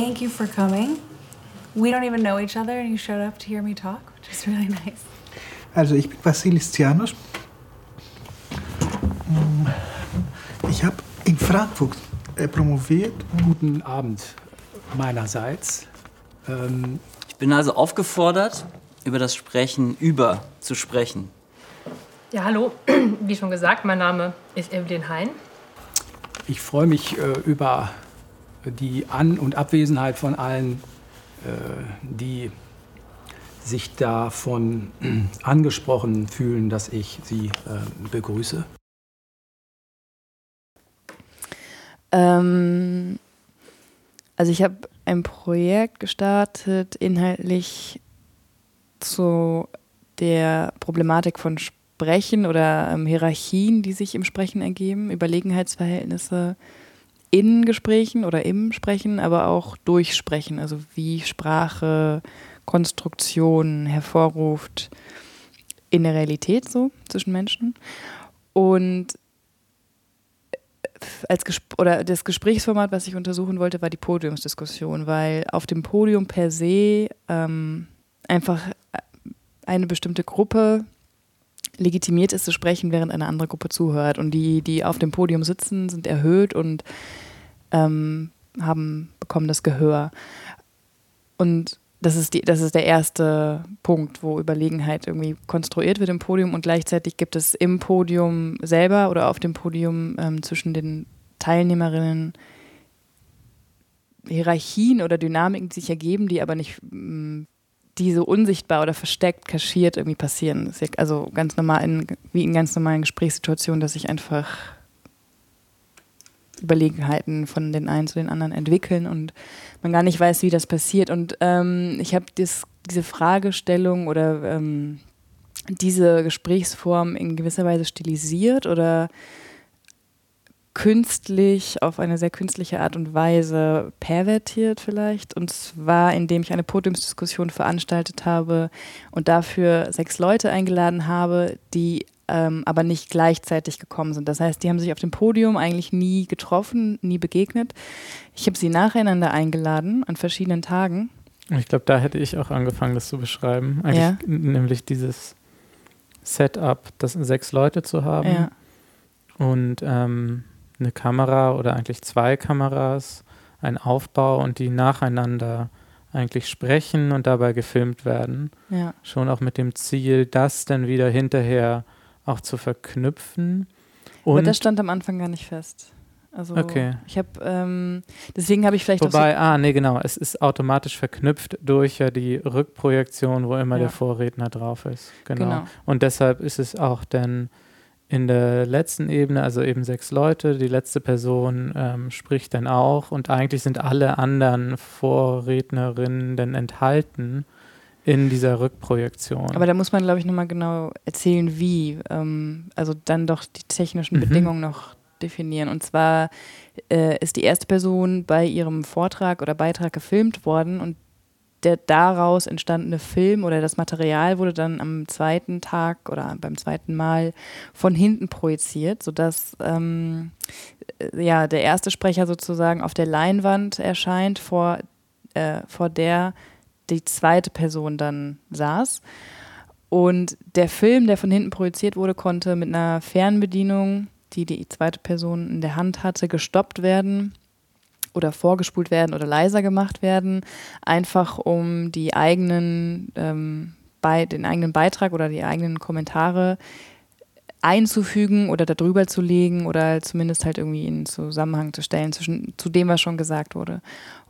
thank you for coming. We don't even know each other and you showed up to hear me talk, which is really nice. Also ich bin Vasilis Tsianos. Mm, ich habe in Frankfurt äh, promoviert. Guten Abend meinerseits. Ähm ich bin also aufgefordert, über das Sprechen über zu sprechen. Ja, hallo. Wie schon gesagt, mein Name ist Evelyn Hein. Ich freue mich äh, über die An- und Abwesenheit von allen, äh, die sich davon angesprochen fühlen, dass ich sie äh, begrüße. Ähm, also ich habe ein Projekt gestartet, inhaltlich zu der Problematik von Sprechen oder ähm, Hierarchien, die sich im Sprechen ergeben, Überlegenheitsverhältnisse in Gesprächen oder im Sprechen, aber auch durch Sprechen, also wie Sprache Konstruktion hervorruft in der Realität so zwischen Menschen. Und als Gesp oder das Gesprächsformat, was ich untersuchen wollte, war die Podiumsdiskussion, weil auf dem Podium per se ähm, einfach eine bestimmte Gruppe legitimiert ist zu sprechen, während eine andere Gruppe zuhört. Und die, die auf dem Podium sitzen, sind erhöht und ähm, haben bekommen das Gehör. Und das ist, die, das ist der erste Punkt, wo Überlegenheit irgendwie konstruiert wird im Podium und gleichzeitig gibt es im Podium selber oder auf dem Podium ähm, zwischen den Teilnehmerinnen Hierarchien oder Dynamiken, die sich ergeben, die aber nicht mm, die so unsichtbar oder versteckt, kaschiert irgendwie passieren. also ganz normal, in, wie in ganz normalen Gesprächssituationen, dass sich einfach Überlegenheiten von den einen zu den anderen entwickeln und man gar nicht weiß, wie das passiert. Und ähm, ich habe diese Fragestellung oder ähm, diese Gesprächsform in gewisser Weise stilisiert oder künstlich, auf eine sehr künstliche Art und Weise pervertiert vielleicht. Und zwar, indem ich eine Podiumsdiskussion veranstaltet habe und dafür sechs Leute eingeladen habe, die ähm, aber nicht gleichzeitig gekommen sind. Das heißt, die haben sich auf dem Podium eigentlich nie getroffen, nie begegnet. Ich habe sie nacheinander eingeladen an verschiedenen Tagen. Ich glaube, da hätte ich auch angefangen, das zu beschreiben. Eigentlich ja. nämlich dieses Setup, das sechs Leute zu haben ja. und ähm, eine Kamera oder eigentlich zwei Kameras, ein Aufbau und die nacheinander eigentlich sprechen und dabei gefilmt werden. Ja. Schon auch mit dem Ziel, das dann wieder hinterher auch zu verknüpfen. Und Aber das stand am Anfang gar nicht fest. Also okay. ich habe, ähm, deswegen habe ich vielleicht Wobei, so ah, nee, genau, es ist automatisch verknüpft durch ja die Rückprojektion, wo immer ja. der Vorredner drauf ist. Genau. genau. Und deshalb ist es auch dann in der letzten Ebene, also eben sechs Leute, die letzte Person ähm, spricht dann auch und eigentlich sind alle anderen Vorrednerinnen dann enthalten in dieser Rückprojektion. Aber da muss man, glaube ich, nochmal genau erzählen, wie. Ähm, also dann doch die technischen mhm. Bedingungen noch definieren. Und zwar äh, ist die erste Person bei ihrem Vortrag oder Beitrag gefilmt worden und der daraus entstandene Film oder das Material wurde dann am zweiten Tag oder beim zweiten Mal von hinten projiziert, sodass ähm, äh, ja, der erste Sprecher sozusagen auf der Leinwand erscheint, vor, äh, vor der die zweite Person dann saß. Und der Film, der von hinten projiziert wurde, konnte mit einer Fernbedienung, die die zweite Person in der Hand hatte, gestoppt werden oder vorgespult werden oder leiser gemacht werden, einfach um die eigenen, ähm, bei, den eigenen Beitrag oder die eigenen Kommentare einzufügen oder darüber zu legen oder zumindest halt irgendwie in Zusammenhang zu stellen zwischen zu dem, was schon gesagt wurde.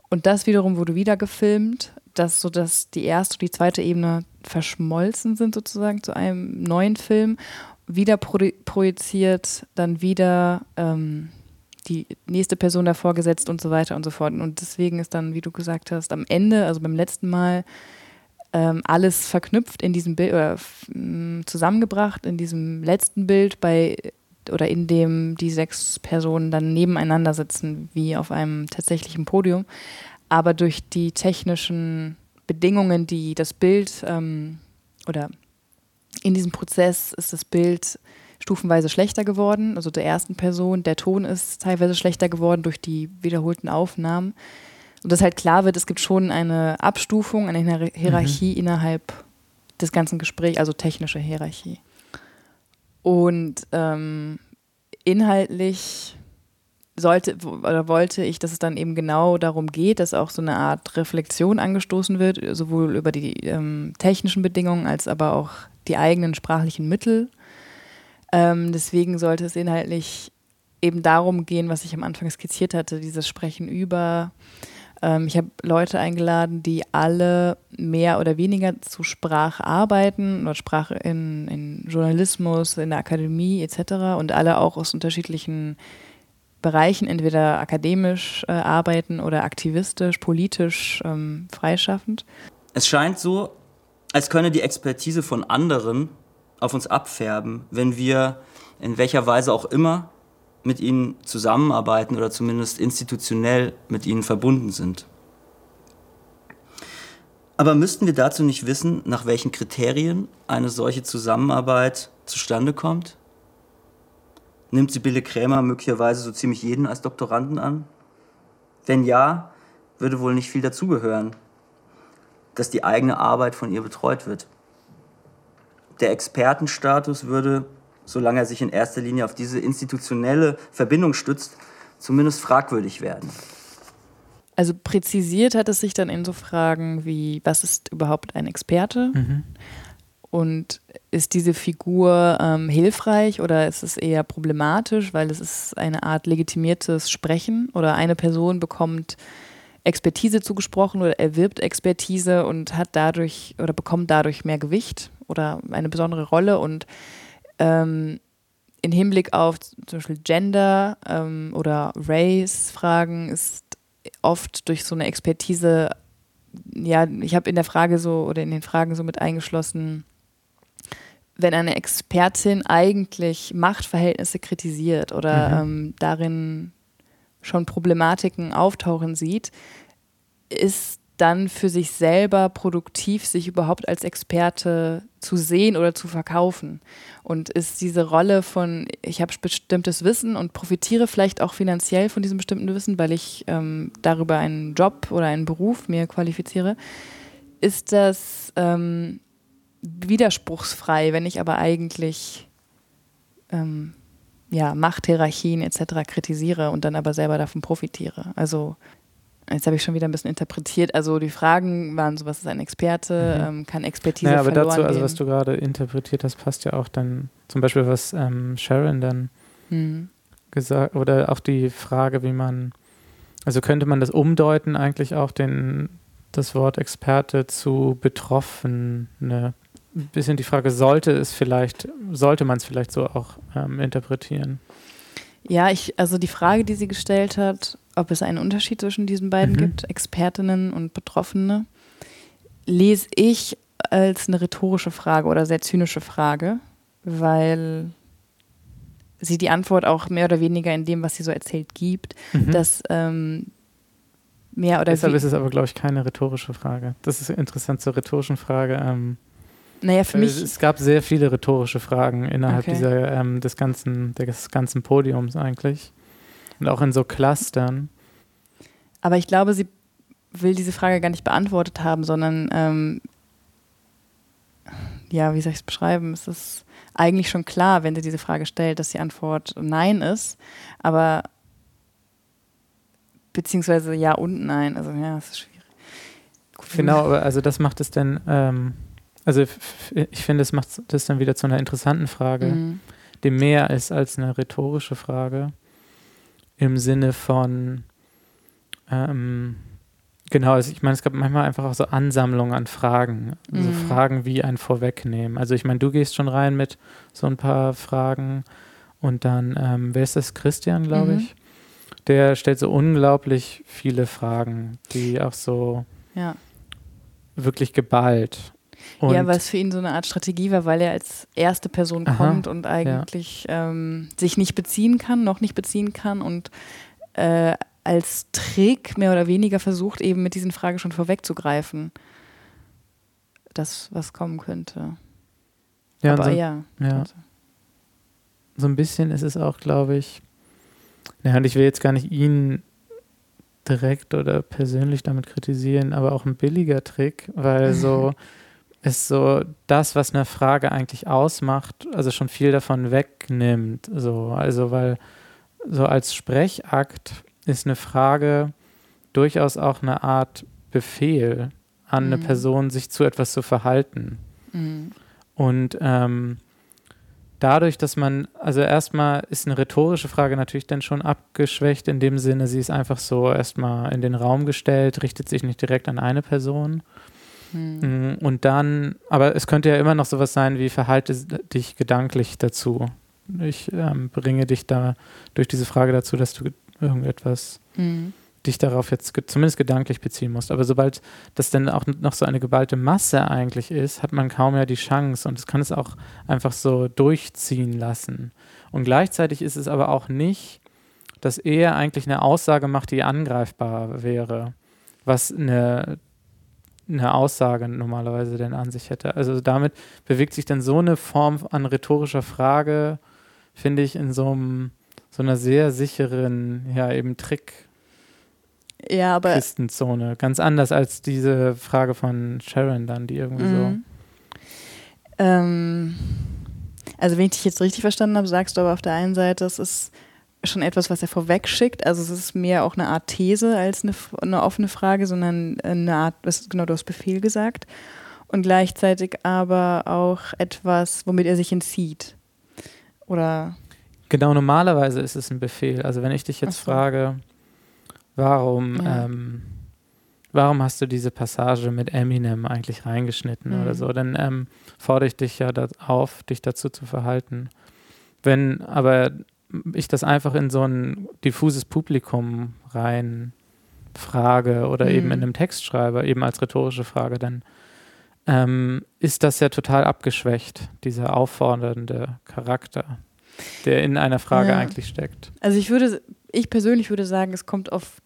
Und das wiederum wurde wieder gefilmt, dass so dass die erste und die zweite Ebene verschmolzen sind sozusagen zu einem neuen Film, wieder pro projiziert, dann wieder ähm, die nächste Person davor gesetzt und so weiter und so fort. Und deswegen ist dann, wie du gesagt hast, am Ende, also beim letzten Mal, ähm, alles verknüpft in diesem Bild oder zusammengebracht in diesem letzten Bild bei oder in dem die sechs Personen dann nebeneinander sitzen, wie auf einem tatsächlichen Podium. Aber durch die technischen Bedingungen, die das Bild ähm, oder in diesem Prozess ist das Bild stufenweise schlechter geworden. Also der ersten Person, der Ton ist teilweise schlechter geworden durch die wiederholten Aufnahmen, Und dass halt klar wird, es gibt schon eine Abstufung, eine Hierarchie mhm. innerhalb des ganzen Gesprächs, also technische Hierarchie. Und ähm, inhaltlich sollte oder wollte ich, dass es dann eben genau darum geht, dass auch so eine Art Reflexion angestoßen wird, sowohl über die ähm, technischen Bedingungen als aber auch die eigenen sprachlichen Mittel. Ähm, deswegen sollte es inhaltlich eben darum gehen, was ich am Anfang skizziert hatte, dieses Sprechen über. Ähm, ich habe Leute eingeladen, die alle mehr oder weniger zu Sprache arbeiten oder Sprache in, in Journalismus, in der Akademie etc. und alle auch aus unterschiedlichen Bereichen, entweder akademisch äh, arbeiten oder aktivistisch, politisch, ähm, freischaffend. Es scheint so, als könne die Expertise von anderen auf uns abfärben, wenn wir in welcher Weise auch immer mit ihnen zusammenarbeiten oder zumindest institutionell mit ihnen verbunden sind. Aber müssten wir dazu nicht wissen, nach welchen Kriterien eine solche Zusammenarbeit zustande kommt? Nimmt Sibylle Krämer möglicherweise so ziemlich jeden als Doktoranden an? Wenn ja, würde wohl nicht viel dazugehören, dass die eigene Arbeit von ihr betreut wird. Der Expertenstatus würde, solange er sich in erster Linie auf diese institutionelle Verbindung stützt, zumindest fragwürdig werden. Also präzisiert hat es sich dann in so Fragen wie, was ist überhaupt ein Experte? Mhm. Und ist diese Figur ähm, hilfreich oder ist es eher problematisch, weil es ist eine Art legitimiertes Sprechen oder eine Person bekommt Expertise zugesprochen oder erwirbt Expertise und hat dadurch oder bekommt dadurch mehr Gewicht oder eine besondere Rolle und ähm, in Hinblick auf zum Beispiel Gender ähm, oder Race-Fragen ist oft durch so eine Expertise, ja, ich habe in der Frage so oder in den Fragen so mit eingeschlossen, wenn eine Expertin eigentlich Machtverhältnisse kritisiert oder mhm. ähm, darin schon Problematiken auftauchen sieht, ist dann für sich selber produktiv, sich überhaupt als Experte zu sehen oder zu verkaufen. Und ist diese Rolle von, ich habe bestimmtes Wissen und profitiere vielleicht auch finanziell von diesem bestimmten Wissen, weil ich ähm, darüber einen Job oder einen Beruf mir qualifiziere, ist das ähm, widerspruchsfrei, wenn ich aber eigentlich ähm, ja, Machthierarchien etc. kritisiere und dann aber selber davon profitiere. Also Jetzt habe ich schon wieder ein bisschen interpretiert. Also die Fragen waren so, was ist ein Experte, mhm. ähm, kann Expertise naja, aber dazu, also was du gerade interpretiert hast, passt ja auch dann zum Beispiel, was ähm, Sharon dann mhm. gesagt, oder auch die Frage, wie man, also könnte man das umdeuten eigentlich auch den, das Wort Experte zu Betroffene ein bisschen die Frage, sollte es vielleicht, sollte man es vielleicht so auch ähm, interpretieren? Ja, ich, also die Frage, die sie gestellt hat, ob es einen Unterschied zwischen diesen beiden mhm. gibt, Expertinnen und Betroffene, lese ich als eine rhetorische Frage oder sehr zynische Frage, weil sie die Antwort auch mehr oder weniger in dem, was sie so erzählt, gibt, mhm. dass ähm, mehr oder Deshalb ist es aber, glaube ich, keine rhetorische Frage. Das ist interessant zur rhetorischen Frage. Ähm, naja, für mich. Es gab sehr viele rhetorische Fragen innerhalb okay. dieser, ähm, des, ganzen, des ganzen Podiums eigentlich. Und auch in so Clustern. Aber ich glaube, sie will diese Frage gar nicht beantwortet haben, sondern ähm, ja, wie soll ich es beschreiben? Es ist eigentlich schon klar, wenn sie diese Frage stellt, dass die Antwort Nein ist, aber beziehungsweise Ja und Nein. Also ja, es ist schwierig. Gut, genau, aber also das macht es denn ähm, also ich finde, es macht das dann wieder zu einer interessanten Frage, mhm. die mehr ist als eine rhetorische Frage im Sinne von ähm, Genau, also ich meine, es gab manchmal einfach auch so Ansammlungen an Fragen. Mhm. So Fragen wie ein Vorwegnehmen. Also ich meine, du gehst schon rein mit so ein paar Fragen und dann, ähm, wer ist das? Christian, glaube mhm. ich. Der stellt so unglaublich viele Fragen, die auch so ja. wirklich geballt und ja, weil es für ihn so eine Art Strategie war, weil er als erste Person aha, kommt und eigentlich ja. ähm, sich nicht beziehen kann, noch nicht beziehen kann und äh, als Trick mehr oder weniger versucht, eben mit diesen Fragen schon vorwegzugreifen. Das, was kommen könnte. Ja, Aber so, ja. ja. So ein bisschen ist es auch, glaube ich, ja, und ich will jetzt gar nicht ihn direkt oder persönlich damit kritisieren, aber auch ein billiger Trick, weil so ist so das, was eine Frage eigentlich ausmacht, also schon viel davon wegnimmt. So, also weil so als Sprechakt ist eine Frage durchaus auch eine Art Befehl an mhm. eine Person, sich zu etwas zu verhalten. Mhm. Und ähm, dadurch, dass man, also erstmal ist eine rhetorische Frage natürlich dann schon abgeschwächt in dem Sinne, sie ist einfach so erstmal in den Raum gestellt, richtet sich nicht direkt an eine Person. Hm. Und dann, aber es könnte ja immer noch sowas sein wie verhalte dich gedanklich dazu. Ich ähm, bringe dich da durch diese Frage dazu, dass du irgendetwas hm dich darauf jetzt ge zumindest gedanklich beziehen musst. Aber sobald das dann auch noch so eine geballte Masse eigentlich ist, hat man kaum mehr die Chance und es kann es auch einfach so durchziehen lassen. Und gleichzeitig ist es aber auch nicht, dass er eigentlich eine Aussage macht, die angreifbar wäre, was eine, eine Aussage normalerweise denn an sich hätte. Also damit bewegt sich dann so eine Form an rhetorischer Frage, finde ich, in so einem so einer sehr sicheren, ja, eben Trick, ja, aber Christenzone. Ganz anders als diese Frage von Sharon dann, die irgendwie mhm. so. Ähm, also wenn ich dich jetzt richtig verstanden habe, sagst du aber auf der einen Seite, es ist schon etwas, was er vorweg schickt. Also es ist mehr auch eine Art These als eine, eine offene Frage, sondern eine Art, was genau du hast Befehl gesagt. Und gleichzeitig aber auch etwas, womit er sich entzieht. Oder? Genau, normalerweise ist es ein Befehl. Also wenn ich dich jetzt so. frage, Warum, ja. ähm, warum hast du diese Passage mit Eminem eigentlich reingeschnitten mhm. oder so? Dann ähm, fordere ich dich ja auf, dich dazu zu verhalten. Wenn aber ich das einfach in so ein diffuses Publikum rein frage oder mhm. eben in einem Text schreibe, eben als rhetorische Frage, dann ähm, ist das ja total abgeschwächt, dieser auffordernde Charakter, der in einer Frage ja. eigentlich steckt. Also ich würde, ich persönlich würde sagen, es kommt auf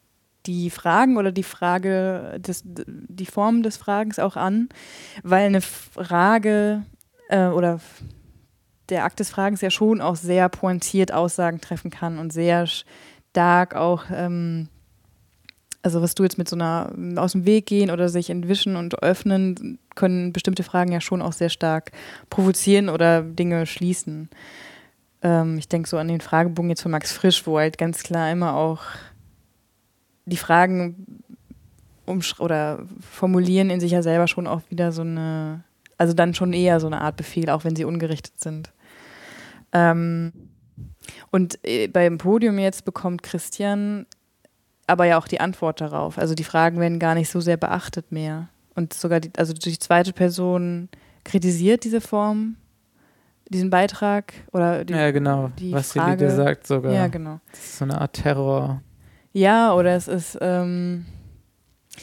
die Fragen oder die Frage, des, die Form des Fragens auch an, weil eine Frage äh, oder der Akt des Fragens ja schon auch sehr pointiert Aussagen treffen kann und sehr stark auch, ähm, also was du jetzt mit so einer aus dem Weg gehen oder sich entwischen und öffnen, können bestimmte Fragen ja schon auch sehr stark provozieren oder Dinge schließen. Ähm, ich denke so an den Fragebogen jetzt von Max Frisch, wo halt ganz klar immer auch die Fragen oder formulieren in sich ja selber schon auch wieder so eine, also dann schon eher so eine Art Befehl, auch wenn sie ungerichtet sind. Ähm, und äh, beim Podium jetzt bekommt Christian aber ja auch die Antwort darauf. Also die Fragen werden gar nicht so sehr beachtet mehr. Und sogar die, also die zweite Person kritisiert diese Form, diesen Beitrag oder die, Ja, genau. Die Was Frage. sie dir sagt sogar. Ja, genau. Das ist so eine Art Terror. Ja, oder es ist ähm,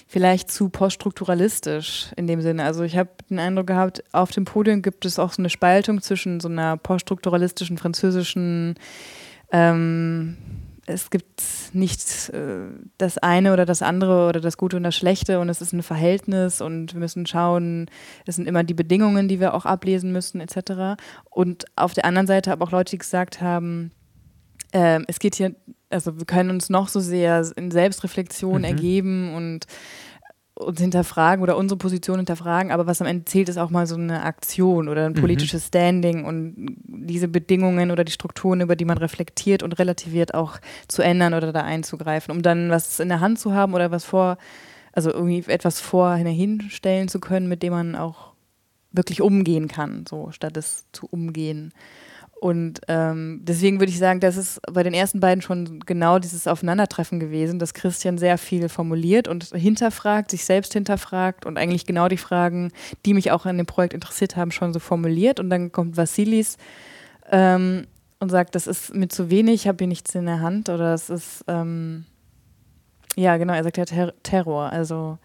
vielleicht zu poststrukturalistisch in dem Sinne. Also ich habe den Eindruck gehabt, auf dem Podium gibt es auch so eine Spaltung zwischen so einer poststrukturalistischen französischen ähm, es gibt nicht äh, das eine oder das andere oder das Gute und das Schlechte und es ist ein Verhältnis und wir müssen schauen, es sind immer die Bedingungen, die wir auch ablesen müssen etc. Und auf der anderen Seite habe auch Leute, die gesagt haben, äh, es geht hier also wir können uns noch so sehr in Selbstreflexion mhm. ergeben und uns hinterfragen oder unsere Position hinterfragen, aber was am Ende zählt, ist auch mal so eine Aktion oder ein mhm. politisches mhm. Standing und diese Bedingungen oder die Strukturen, über die man reflektiert und relativiert, auch zu ändern oder da einzugreifen, um dann was in der Hand zu haben oder was vor, also irgendwie etwas vorhin hinstellen zu können, mit dem man auch wirklich umgehen kann, so statt es zu umgehen. Und ähm, deswegen würde ich sagen, das ist bei den ersten beiden schon genau dieses Aufeinandertreffen gewesen, dass Christian sehr viel formuliert und hinterfragt, sich selbst hinterfragt und eigentlich genau die Fragen, die mich auch an dem Projekt interessiert haben, schon so formuliert. Und dann kommt Vassilis ähm, und sagt, das ist mir zu wenig, ich habe hier nichts in der Hand oder es ist, ähm, ja genau, er sagt ja Ter Terror. Also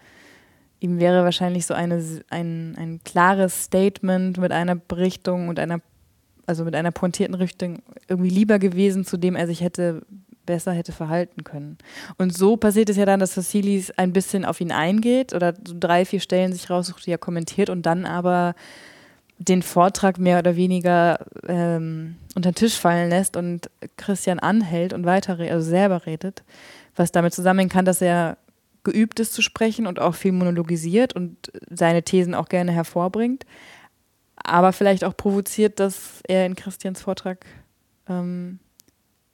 ihm wäre wahrscheinlich so eine, ein, ein klares Statement mit einer Berichtung und einer also mit einer pointierten Richtung irgendwie lieber gewesen, zu dem er sich hätte besser hätte verhalten können. Und so passiert es ja dann, dass Vassilis ein bisschen auf ihn eingeht oder so drei, vier Stellen sich raussucht, die er kommentiert und dann aber den Vortrag mehr oder weniger ähm, unter den Tisch fallen lässt und Christian anhält und weiter, also selber redet, was damit zusammenhängen kann, dass er geübt ist zu sprechen und auch viel monologisiert und seine Thesen auch gerne hervorbringt, aber vielleicht auch provoziert, dass er in Christians Vortrag ähm,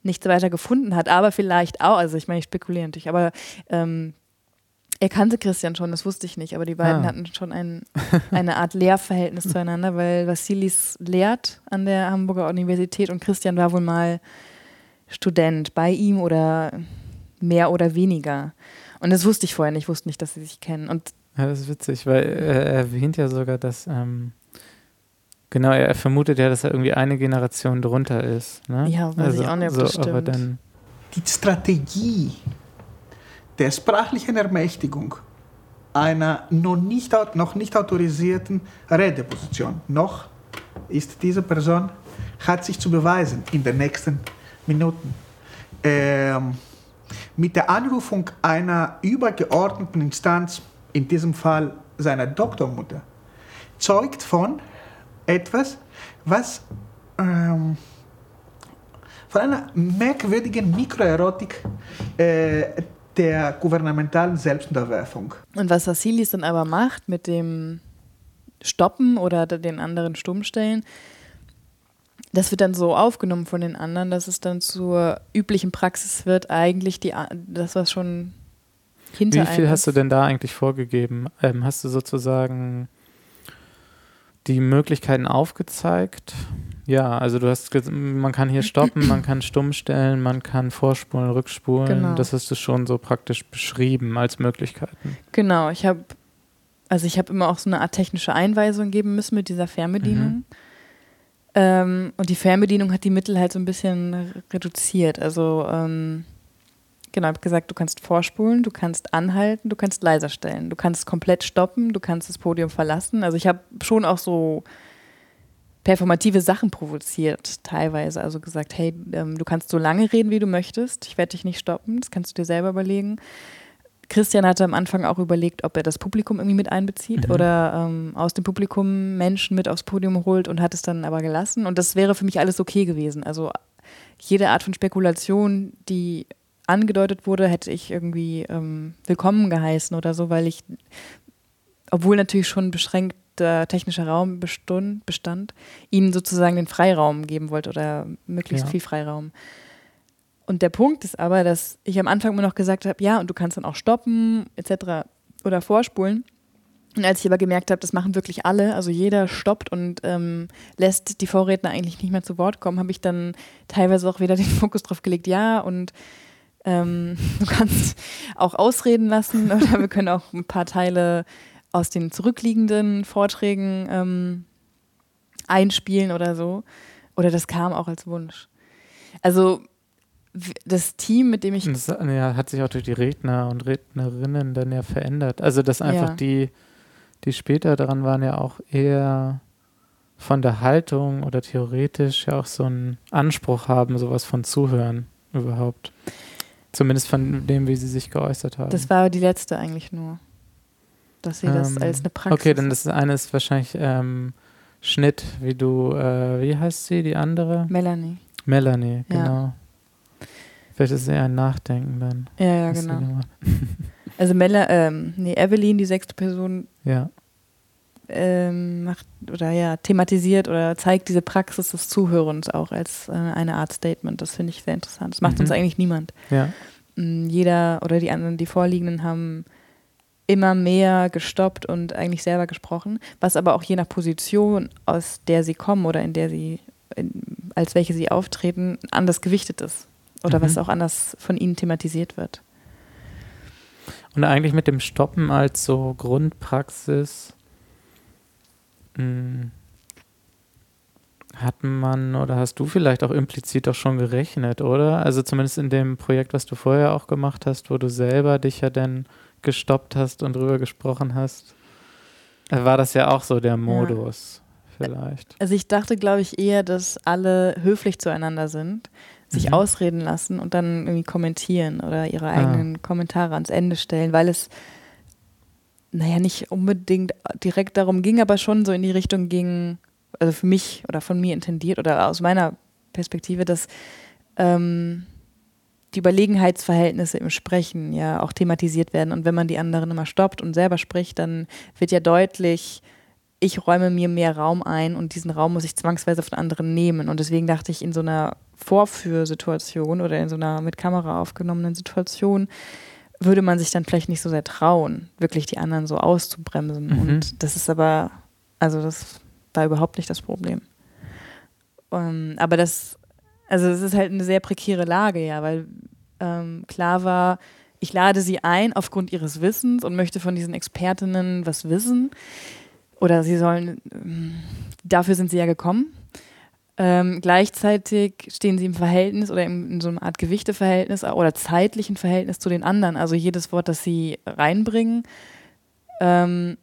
nichts weiter gefunden hat, aber vielleicht auch, also ich meine, ich spekuliere natürlich, aber ähm, er kannte Christian schon, das wusste ich nicht, aber die beiden ah. hatten schon ein, eine Art Lehrverhältnis zueinander, weil Vassilis lehrt an der Hamburger Universität und Christian war wohl mal Student bei ihm oder mehr oder weniger. Und das wusste ich vorher nicht, ich wusste nicht, dass sie sich kennen. Und ja, das ist witzig, weil er erwähnt ja sogar, dass, ähm, genau, er vermutet ja, dass er irgendwie eine Generation drunter ist. Ne? Ja, weiß also, ich auch nicht, ob so, aber dann Die Strategie der sprachlichen Ermächtigung einer noch nicht, noch nicht autorisierten Redeposition. Noch ist diese Person, hat sich zu beweisen in den nächsten Minuten. Ähm, mit der Anrufung einer übergeordneten Instanz, in diesem Fall seiner Doktormutter, zeugt von etwas, was ähm, von einer merkwürdigen Mikroerotik äh, der gouvernementalen Selbstunterwerfung. Und was Vassilis dann aber macht mit dem Stoppen oder den anderen Stummstellen, das wird dann so aufgenommen von den anderen, dass es dann zur üblichen Praxis wird, eigentlich die, das, was schon hinter Wie viel hast du denn da eigentlich vorgegeben? Ähm, hast du sozusagen die Möglichkeiten aufgezeigt? Ja, also du hast, man kann hier stoppen, man kann stumm stellen, man kann vorspulen, rückspulen. Genau. Das hast du schon so praktisch beschrieben als Möglichkeiten. Genau, ich habe, also ich habe immer auch so eine Art technische Einweisung geben müssen mit dieser Fernbedienung. Mhm. Ähm, und die Fernbedienung hat die Mittel halt so ein bisschen reduziert. Also ähm, genau, ich habe gesagt, du kannst vorspulen, du kannst anhalten, du kannst leiser stellen, du kannst komplett stoppen, du kannst das Podium verlassen. Also ich habe schon auch so performative Sachen provoziert, teilweise. Also gesagt, hey, ähm, du kannst so lange reden, wie du möchtest. Ich werde dich nicht stoppen. Das kannst du dir selber überlegen. Christian hatte am Anfang auch überlegt, ob er das Publikum irgendwie mit einbezieht mhm. oder ähm, aus dem Publikum Menschen mit aufs Podium holt und hat es dann aber gelassen. Und das wäre für mich alles okay gewesen. Also jede Art von Spekulation, die angedeutet wurde, hätte ich irgendwie ähm, willkommen geheißen oder so, weil ich, obwohl natürlich schon beschränkt der technische Raum bestund, bestand, ihnen sozusagen den Freiraum geben wollte oder möglichst ja. viel Freiraum. Und der Punkt ist aber, dass ich am Anfang immer noch gesagt habe, ja, und du kannst dann auch stoppen, etc. oder vorspulen. Und als ich aber gemerkt habe, das machen wirklich alle, also jeder stoppt und ähm, lässt die Vorredner eigentlich nicht mehr zu Wort kommen, habe ich dann teilweise auch wieder den Fokus drauf gelegt, ja, und ähm, du kannst auch ausreden lassen oder wir können auch ein paar Teile aus den zurückliegenden Vorträgen ähm, einspielen oder so. Oder das kam auch als Wunsch. Also das Team, mit dem ich. Das ja, hat sich auch durch die Redner und Rednerinnen dann ja verändert. Also, dass einfach ja. die, die später daran waren, ja auch eher von der Haltung oder theoretisch ja auch so einen Anspruch haben, sowas von Zuhören überhaupt. Zumindest von dem, wie sie sich geäußert haben. Das war die letzte eigentlich nur dass sie ähm, das als eine Praxis. Okay, dann das eine ist wahrscheinlich ähm, Schnitt, wie du, äh, wie heißt sie, die andere? Melanie. Melanie, genau. Ja. Vielleicht ist es eher ein Nachdenken dann. Ja, ja, genau. also Mella, ähm, nee, Evelyn, die sechste Person, ja. Ähm, macht oder ja, thematisiert oder zeigt diese Praxis des Zuhörens auch als äh, eine Art Statement. Das finde ich sehr interessant. Das macht mhm. uns eigentlich niemand. Ja. Mm, jeder oder die anderen, die Vorliegenden haben immer mehr gestoppt und eigentlich selber gesprochen, was aber auch je nach Position, aus der sie kommen oder in der sie, in, als welche sie auftreten, anders gewichtet ist oder mhm. was auch anders von ihnen thematisiert wird. Und eigentlich mit dem Stoppen als so Grundpraxis hat man oder hast du vielleicht auch implizit auch schon gerechnet, oder? Also zumindest in dem Projekt, was du vorher auch gemacht hast, wo du selber dich ja dann gestoppt hast und drüber gesprochen hast, war das ja auch so der Modus ja. vielleicht. Also ich dachte, glaube ich, eher, dass alle höflich zueinander sind, sich mhm. ausreden lassen und dann irgendwie kommentieren oder ihre ah. eigenen ah. Kommentare ans Ende stellen, weil es, naja, nicht unbedingt direkt darum ging, aber schon so in die Richtung ging, also für mich oder von mir intendiert oder aus meiner Perspektive, dass ähm, die Überlegenheitsverhältnisse im Sprechen ja auch thematisiert werden. Und wenn man die anderen immer stoppt und selber spricht, dann wird ja deutlich, ich räume mir mehr Raum ein und diesen Raum muss ich zwangsweise von anderen nehmen. Und deswegen dachte ich, in so einer Vorführsituation oder in so einer mit Kamera aufgenommenen Situation würde man sich dann vielleicht nicht so sehr trauen, wirklich die anderen so auszubremsen. Mhm. Und das ist aber, also das war überhaupt nicht das Problem. Um, ähm, aber das also es ist halt eine sehr prekäre Lage, ja, weil ähm, klar war, ich lade sie ein aufgrund ihres Wissens und möchte von diesen Expertinnen was wissen. Oder sie sollen, ähm, dafür sind sie ja gekommen. Ähm, gleichzeitig stehen sie im Verhältnis oder in, in, so einer Art Gewichteverhältnis oder zeitlichen Verhältnis zu den anderen. Also jedes Wort, das sie reinbringen, ähm,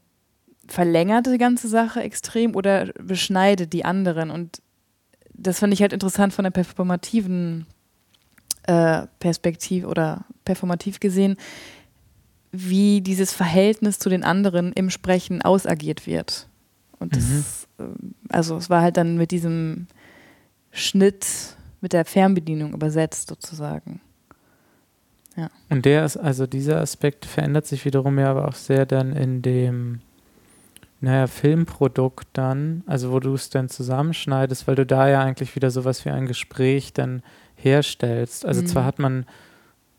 verlängert die ganze Sache extrem oder beschneidet die anderen. Und das fand ich halt interessant von der performativen äh, Perspektive oder performativ gesehen, wie dieses Verhältnis zu den anderen im Sprechen ausagiert wird. Und das, mhm. äh, also es war halt dann mit diesem Schnitt, mit der Fernbedienung übersetzt sozusagen. Ja. Und der ist, also dieser Aspekt verändert sich wiederum ja aber auch sehr dann in dem naja, Filmprodukt dann, also wo du es dann zusammenschneidest, weil du da ja eigentlich wieder sowas wie ein Gespräch dann herstellst. Also mhm. zwar hat man,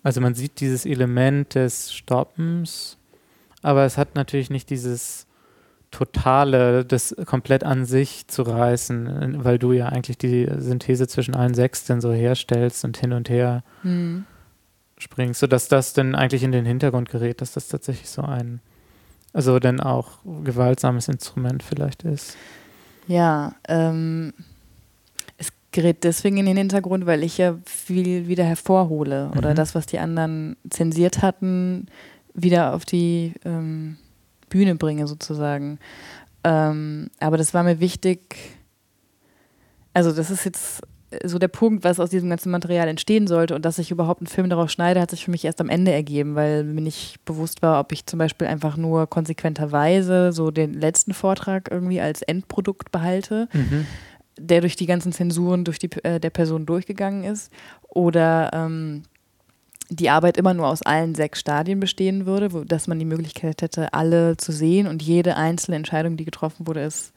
also man sieht dieses Element des Stoppens, aber es hat natürlich nicht dieses Totale, das komplett an sich zu reißen, weil du ja eigentlich die Synthese zwischen allen sechs dann so herstellst und hin und her mhm. springst, sodass das dann eigentlich in den Hintergrund gerät, dass das tatsächlich so ein also denn auch gewaltsames Instrument vielleicht ist. Ja, ähm, es gerät deswegen in den Hintergrund, weil ich ja viel wieder hervorhole mhm. oder das, was die anderen zensiert hatten, wieder auf die ähm, Bühne bringe sozusagen. Ähm, aber das war mir wichtig. Also das ist jetzt so der Punkt, was aus diesem ganzen Material entstehen sollte und dass ich überhaupt einen Film daraus schneide, hat sich für mich erst am Ende ergeben, weil mir nicht bewusst war, ob ich zum Beispiel einfach nur konsequenterweise so den letzten Vortrag irgendwie als Endprodukt behalte, mhm. der durch die ganzen Zensuren durch die äh, der Person durchgegangen ist, oder ähm, die Arbeit immer nur aus allen sechs Stadien bestehen würde, wo, dass man die Möglichkeit hätte, alle zu sehen und jede einzelne Entscheidung, die getroffen wurde, ist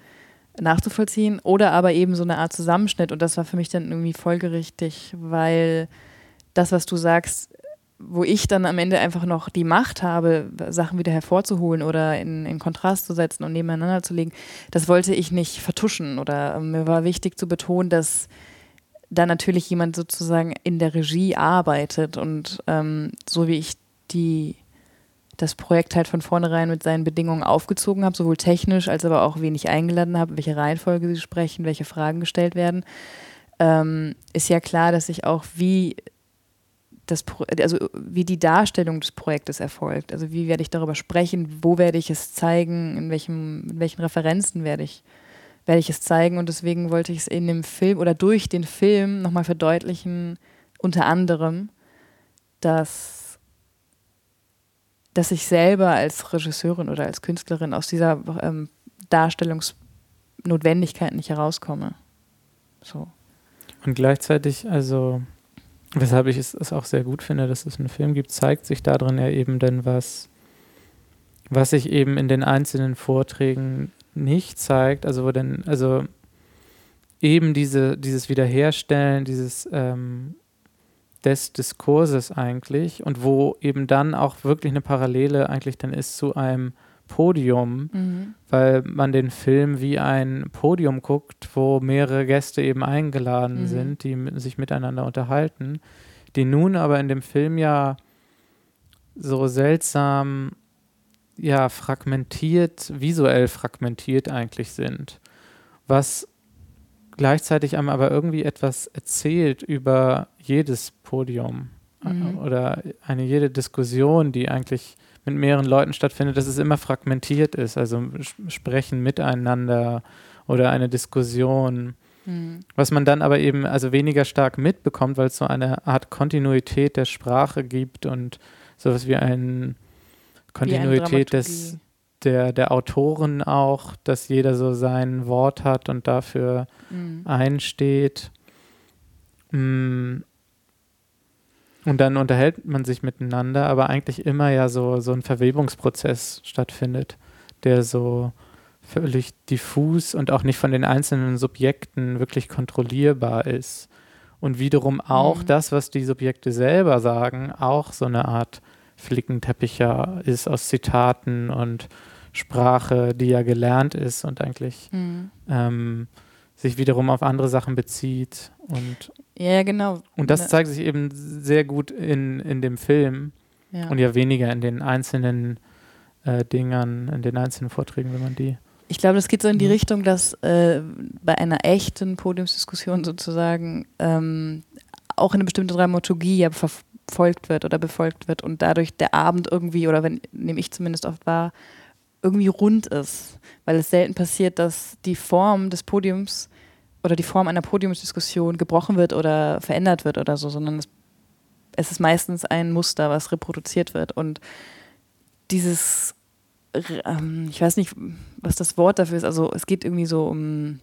nachzuvollziehen. Oder aber eben so eine Art Zusammenschnitt. Und das war für mich dann irgendwie folgerichtig, weil das, was du sagst, wo ich dann am Ende einfach noch die Macht habe, Sachen wieder hervorzuholen oder in, in Kontrast zu setzen und nebeneinander zu legen, das wollte ich nicht vertuschen. Oder ähm, mir war wichtig zu betonen, dass da natürlich jemand sozusagen in der Regie arbeitet und ähm, so wie ich die das Projekt halt von vornherein mit seinen Bedingungen aufgezogen habe, sowohl technisch als aber auch wenig eingeladen habe, welche Reihenfolge sie sprechen, welche Fragen gestellt werden, ähm, ist ja klar, dass ich auch wie das, also wie die Darstellung des Projektes erfolgt. Also wie werde ich darüber sprechen, wo werde ich es zeigen, in, welchem, in welchen Referenzen werde ich, werde ich es zeigen. Und deswegen wollte ich es in dem Film oder durch den Film nochmal verdeutlichen, unter anderem, dass dass ich selber als Regisseurin oder als Künstlerin aus dieser ähm, Darstellungsnotwendigkeit nicht herauskomme. So. Und gleichzeitig, also, weshalb ich es, auch sehr gut finde, dass es einen Film gibt, zeigt sich darin ja eben dann was, was sich eben in den einzelnen Vorträgen nicht zeigt, also wo denn, also eben diese, dieses Wiederherstellen, dieses ähm, des Diskurses eigentlich und wo eben dann auch wirklich eine Parallele eigentlich dann ist zu einem Podium, mhm. weil man den Film wie ein Podium guckt, wo mehrere Gäste eben eingeladen mhm. sind, die sich miteinander unterhalten, die nun aber in dem Film ja so seltsam ja fragmentiert, visuell fragmentiert eigentlich sind, was gleichzeitig einem aber irgendwie etwas erzählt über jedes Podium mhm. oder eine jede Diskussion, die eigentlich mit mehreren Leuten stattfindet, dass es immer fragmentiert ist, also sprechen miteinander oder eine Diskussion. Mhm. Was man dann aber eben also weniger stark mitbekommt, weil es so eine Art Kontinuität der Sprache gibt und sowas wie ein Kontinuität des der, der Autoren auch, dass jeder so sein Wort hat und dafür mhm. einsteht. Mm. Und dann unterhält man sich miteinander, aber eigentlich immer ja so, so ein Verwebungsprozess stattfindet, der so völlig diffus und auch nicht von den einzelnen Subjekten wirklich kontrollierbar ist. Und wiederum auch mhm. das, was die Subjekte selber sagen, auch so eine Art Flickenteppicher ist aus Zitaten und Sprache, die ja gelernt ist und eigentlich mhm. ähm, sich wiederum auf andere Sachen bezieht. Und, ja, genau. Und das ne. zeigt sich eben sehr gut in, in dem Film ja. und ja weniger in den einzelnen äh, Dingern, in den einzelnen Vorträgen, wenn man die. Ich glaube, das geht so in die mhm. Richtung, dass äh, bei einer echten Podiumsdiskussion sozusagen ähm, auch eine bestimmte Dramaturgie ja verfolgt wird oder befolgt wird und dadurch der Abend irgendwie, oder wenn, nehme ich zumindest oft wahr, irgendwie rund ist. Weil es selten passiert, dass die Form des Podiums oder die Form einer Podiumsdiskussion gebrochen wird oder verändert wird oder so, sondern es, es ist meistens ein Muster, was reproduziert wird. Und dieses, ähm, ich weiß nicht, was das Wort dafür ist, also es geht irgendwie so um,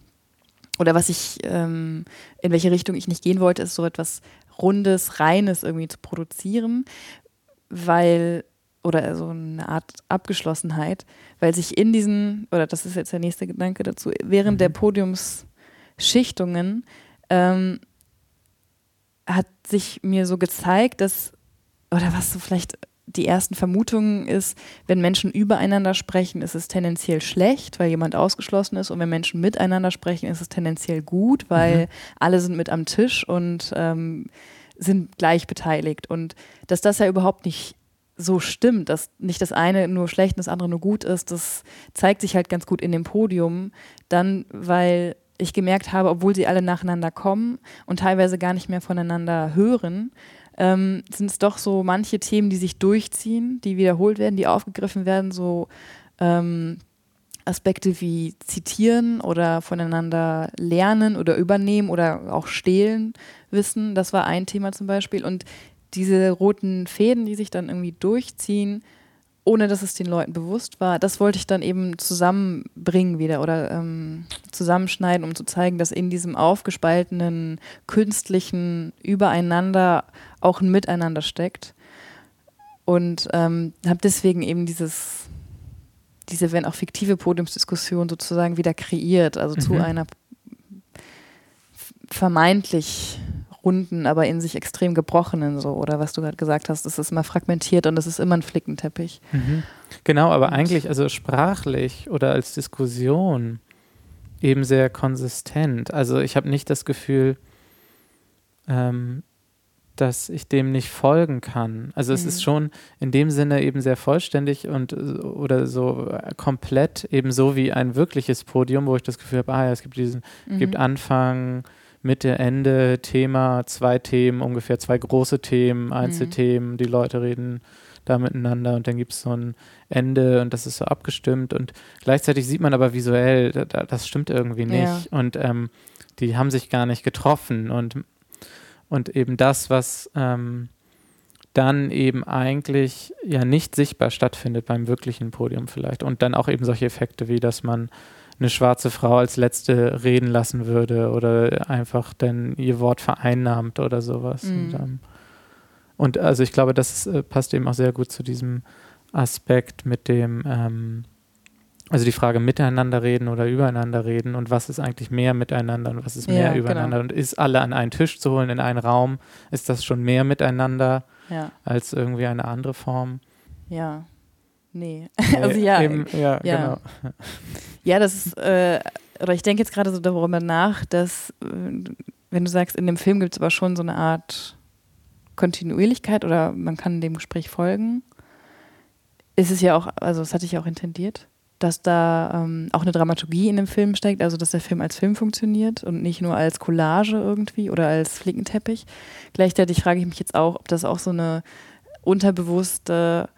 oder was ich, ähm, in welche Richtung ich nicht gehen wollte, ist so etwas Rundes, Reines irgendwie zu produzieren, weil, oder so eine Art Abgeschlossenheit, weil sich in diesen, oder das ist jetzt der nächste Gedanke dazu, während mhm. der Podiumsschichtungen ähm, hat sich mir so gezeigt, dass, oder was so vielleicht die ersten Vermutungen ist, wenn Menschen übereinander sprechen, ist es tendenziell schlecht, weil jemand ausgeschlossen ist. Und wenn Menschen miteinander sprechen, ist es tendenziell gut, weil mhm. alle sind mit am Tisch und ähm, sind gleich beteiligt. Und dass das ja überhaupt nicht so stimmt, dass nicht das eine nur schlecht und das andere nur gut ist, das zeigt sich halt ganz gut in dem Podium. Dann, weil ich gemerkt habe, obwohl sie alle nacheinander kommen und teilweise gar nicht mehr voneinander hören, ähm, sind es doch so manche Themen, die sich durchziehen, die wiederholt werden, die aufgegriffen werden, so ähm, Aspekte wie zitieren oder voneinander lernen oder übernehmen oder auch stehlen wissen. Das war ein Thema zum Beispiel. Und diese roten Fäden, die sich dann irgendwie durchziehen, ohne dass es den Leuten bewusst war, das wollte ich dann eben zusammenbringen wieder oder ähm, zusammenschneiden, um zu zeigen, dass in diesem aufgespaltenen, künstlichen Übereinander auch ein Miteinander steckt. Und ähm, habe deswegen eben dieses, diese, wenn auch fiktive Podiumsdiskussion sozusagen wieder kreiert, also mhm. zu einer vermeintlich runden, aber in sich extrem gebrochenen so oder was du gerade gesagt hast, es ist immer fragmentiert und es ist immer ein Flickenteppich. Mhm. Genau, aber eigentlich also sprachlich oder als Diskussion eben sehr konsistent. Also ich habe nicht das Gefühl, ähm, dass ich dem nicht folgen kann. Also es ist mhm. schon in dem Sinne eben sehr vollständig und oder so komplett eben so wie ein wirkliches Podium, wo ich das Gefühl habe, ah ja, es gibt diesen, mhm. gibt Anfang, Mitte, Ende, Thema, zwei Themen, ungefähr zwei große Themen, Einzelthemen, mhm. die Leute reden da miteinander und dann gibt es so ein Ende und das ist so abgestimmt und gleichzeitig sieht man aber visuell, da, das stimmt irgendwie nicht ja. und ähm, die haben sich gar nicht getroffen und, und eben das, was ähm, dann eben eigentlich ja nicht sichtbar stattfindet beim wirklichen Podium vielleicht und dann auch eben solche Effekte wie, dass man eine schwarze Frau als letzte reden lassen würde oder einfach dann ihr Wort vereinnahmt oder sowas. Mhm. Und, ähm, und, also ich glaube, das äh, passt eben auch sehr gut zu diesem Aspekt mit dem, ähm, also die Frage miteinander reden oder übereinander reden und was ist eigentlich mehr miteinander und was ist mehr ja, genau. übereinander genau. und ist alle an einen Tisch zu holen in einen Raum, ist das schon mehr miteinander ja. als irgendwie eine andere Form? Ja. Nee. also ja. Eben, ja, ja, genau. Ja, das ist, äh, oder ich denke jetzt gerade so darüber nach, dass, äh, wenn du sagst, in dem Film gibt es aber schon so eine Art Kontinuierlichkeit oder man kann dem Gespräch folgen, ist es ja auch, also das hatte ich ja auch intendiert, dass da ähm, auch eine Dramaturgie in dem Film steckt, also dass der Film als Film funktioniert und nicht nur als Collage irgendwie oder als Flickenteppich. Gleichzeitig frage ich mich jetzt auch, ob das auch so eine unterbewusste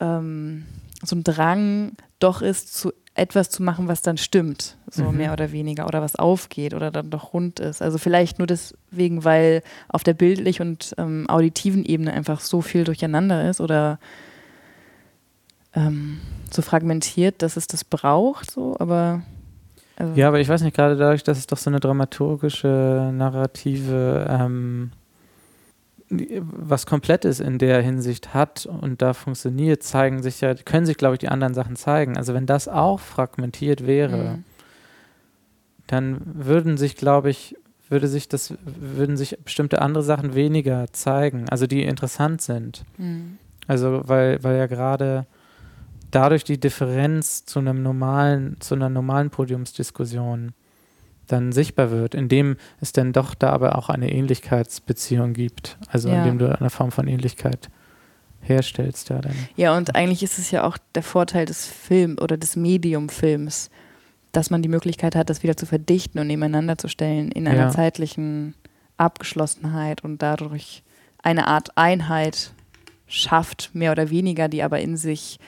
ähm, so ein Drang doch ist, zu etwas zu machen, was dann stimmt, so mhm. mehr oder weniger, oder was aufgeht oder dann doch rund ist. Also vielleicht nur deswegen, weil auf der bildlich und ähm, auditiven Ebene einfach so viel durcheinander ist oder ähm, so fragmentiert, dass es das braucht, so, aber. Also ja, aber ich weiß nicht, gerade dadurch, dass es doch so eine dramaturgische, narrative, ähm, was Komplettes in der Hinsicht hat und da funktioniert, zeigen sich ja, können sich, glaube ich, die anderen Sachen zeigen. Also wenn das auch fragmentiert wäre, mhm. dann würden sich, glaube ich, würde sich das, würden sich bestimmte andere Sachen weniger zeigen, also die interessant sind. Mhm. Also weil, weil ja gerade dadurch die Differenz zu einem normalen, zu einer normalen Podiumsdiskussion dann sichtbar wird, indem es dann doch da aber auch eine Ähnlichkeitsbeziehung gibt. Also ja. indem du eine Form von Ähnlichkeit herstellst. Ja, dann. ja, und eigentlich ist es ja auch der Vorteil des Films oder des Mediumfilms, dass man die Möglichkeit hat, das wieder zu verdichten und nebeneinander zu stellen in einer ja. zeitlichen Abgeschlossenheit und dadurch eine Art Einheit schafft, mehr oder weniger, die aber in sich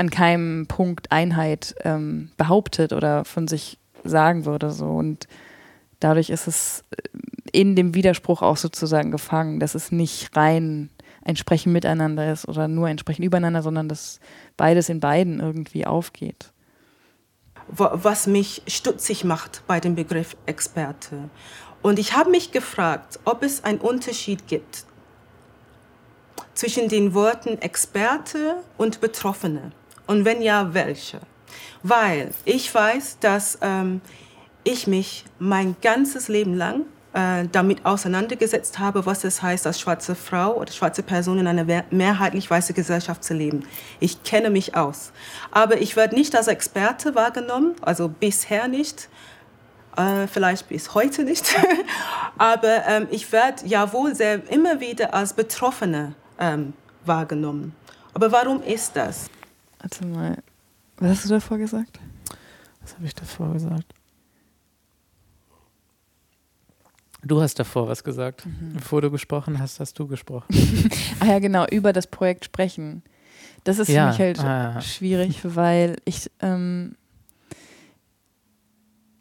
an keinem Punkt Einheit ähm, behauptet oder von sich sagen würde. So. Und dadurch ist es äh, in dem Widerspruch auch sozusagen gefangen, dass es nicht rein ein Sprechen miteinander ist oder nur ein Sprechen übereinander, sondern dass beides in beiden irgendwie aufgeht. Was mich stutzig macht bei dem Begriff Experte. Und ich habe mich gefragt, ob es einen Unterschied gibt zwischen den Worten Experte und Betroffene. Und wenn ja, welche? Weil ich weiß, dass ähm, ich mich mein ganzes Leben lang äh, damit auseinandergesetzt habe, was es heißt, als schwarze Frau oder schwarze Person in einer mehrheitlich weißen Gesellschaft zu leben. Ich kenne mich aus. Aber ich werde nicht als Experte wahrgenommen, also bisher nicht. Äh, vielleicht bis heute nicht. Aber ähm, ich werde ja wohl immer wieder als Betroffene ähm, wahrgenommen. Aber warum ist das? Warte mal. Was hast du davor gesagt? Was habe ich davor gesagt? Du hast davor was gesagt. Mhm. Bevor du gesprochen hast, hast du gesprochen. ah ja, genau, über das Projekt sprechen. Das ist ja. für mich halt ah. schwierig, weil ich ähm,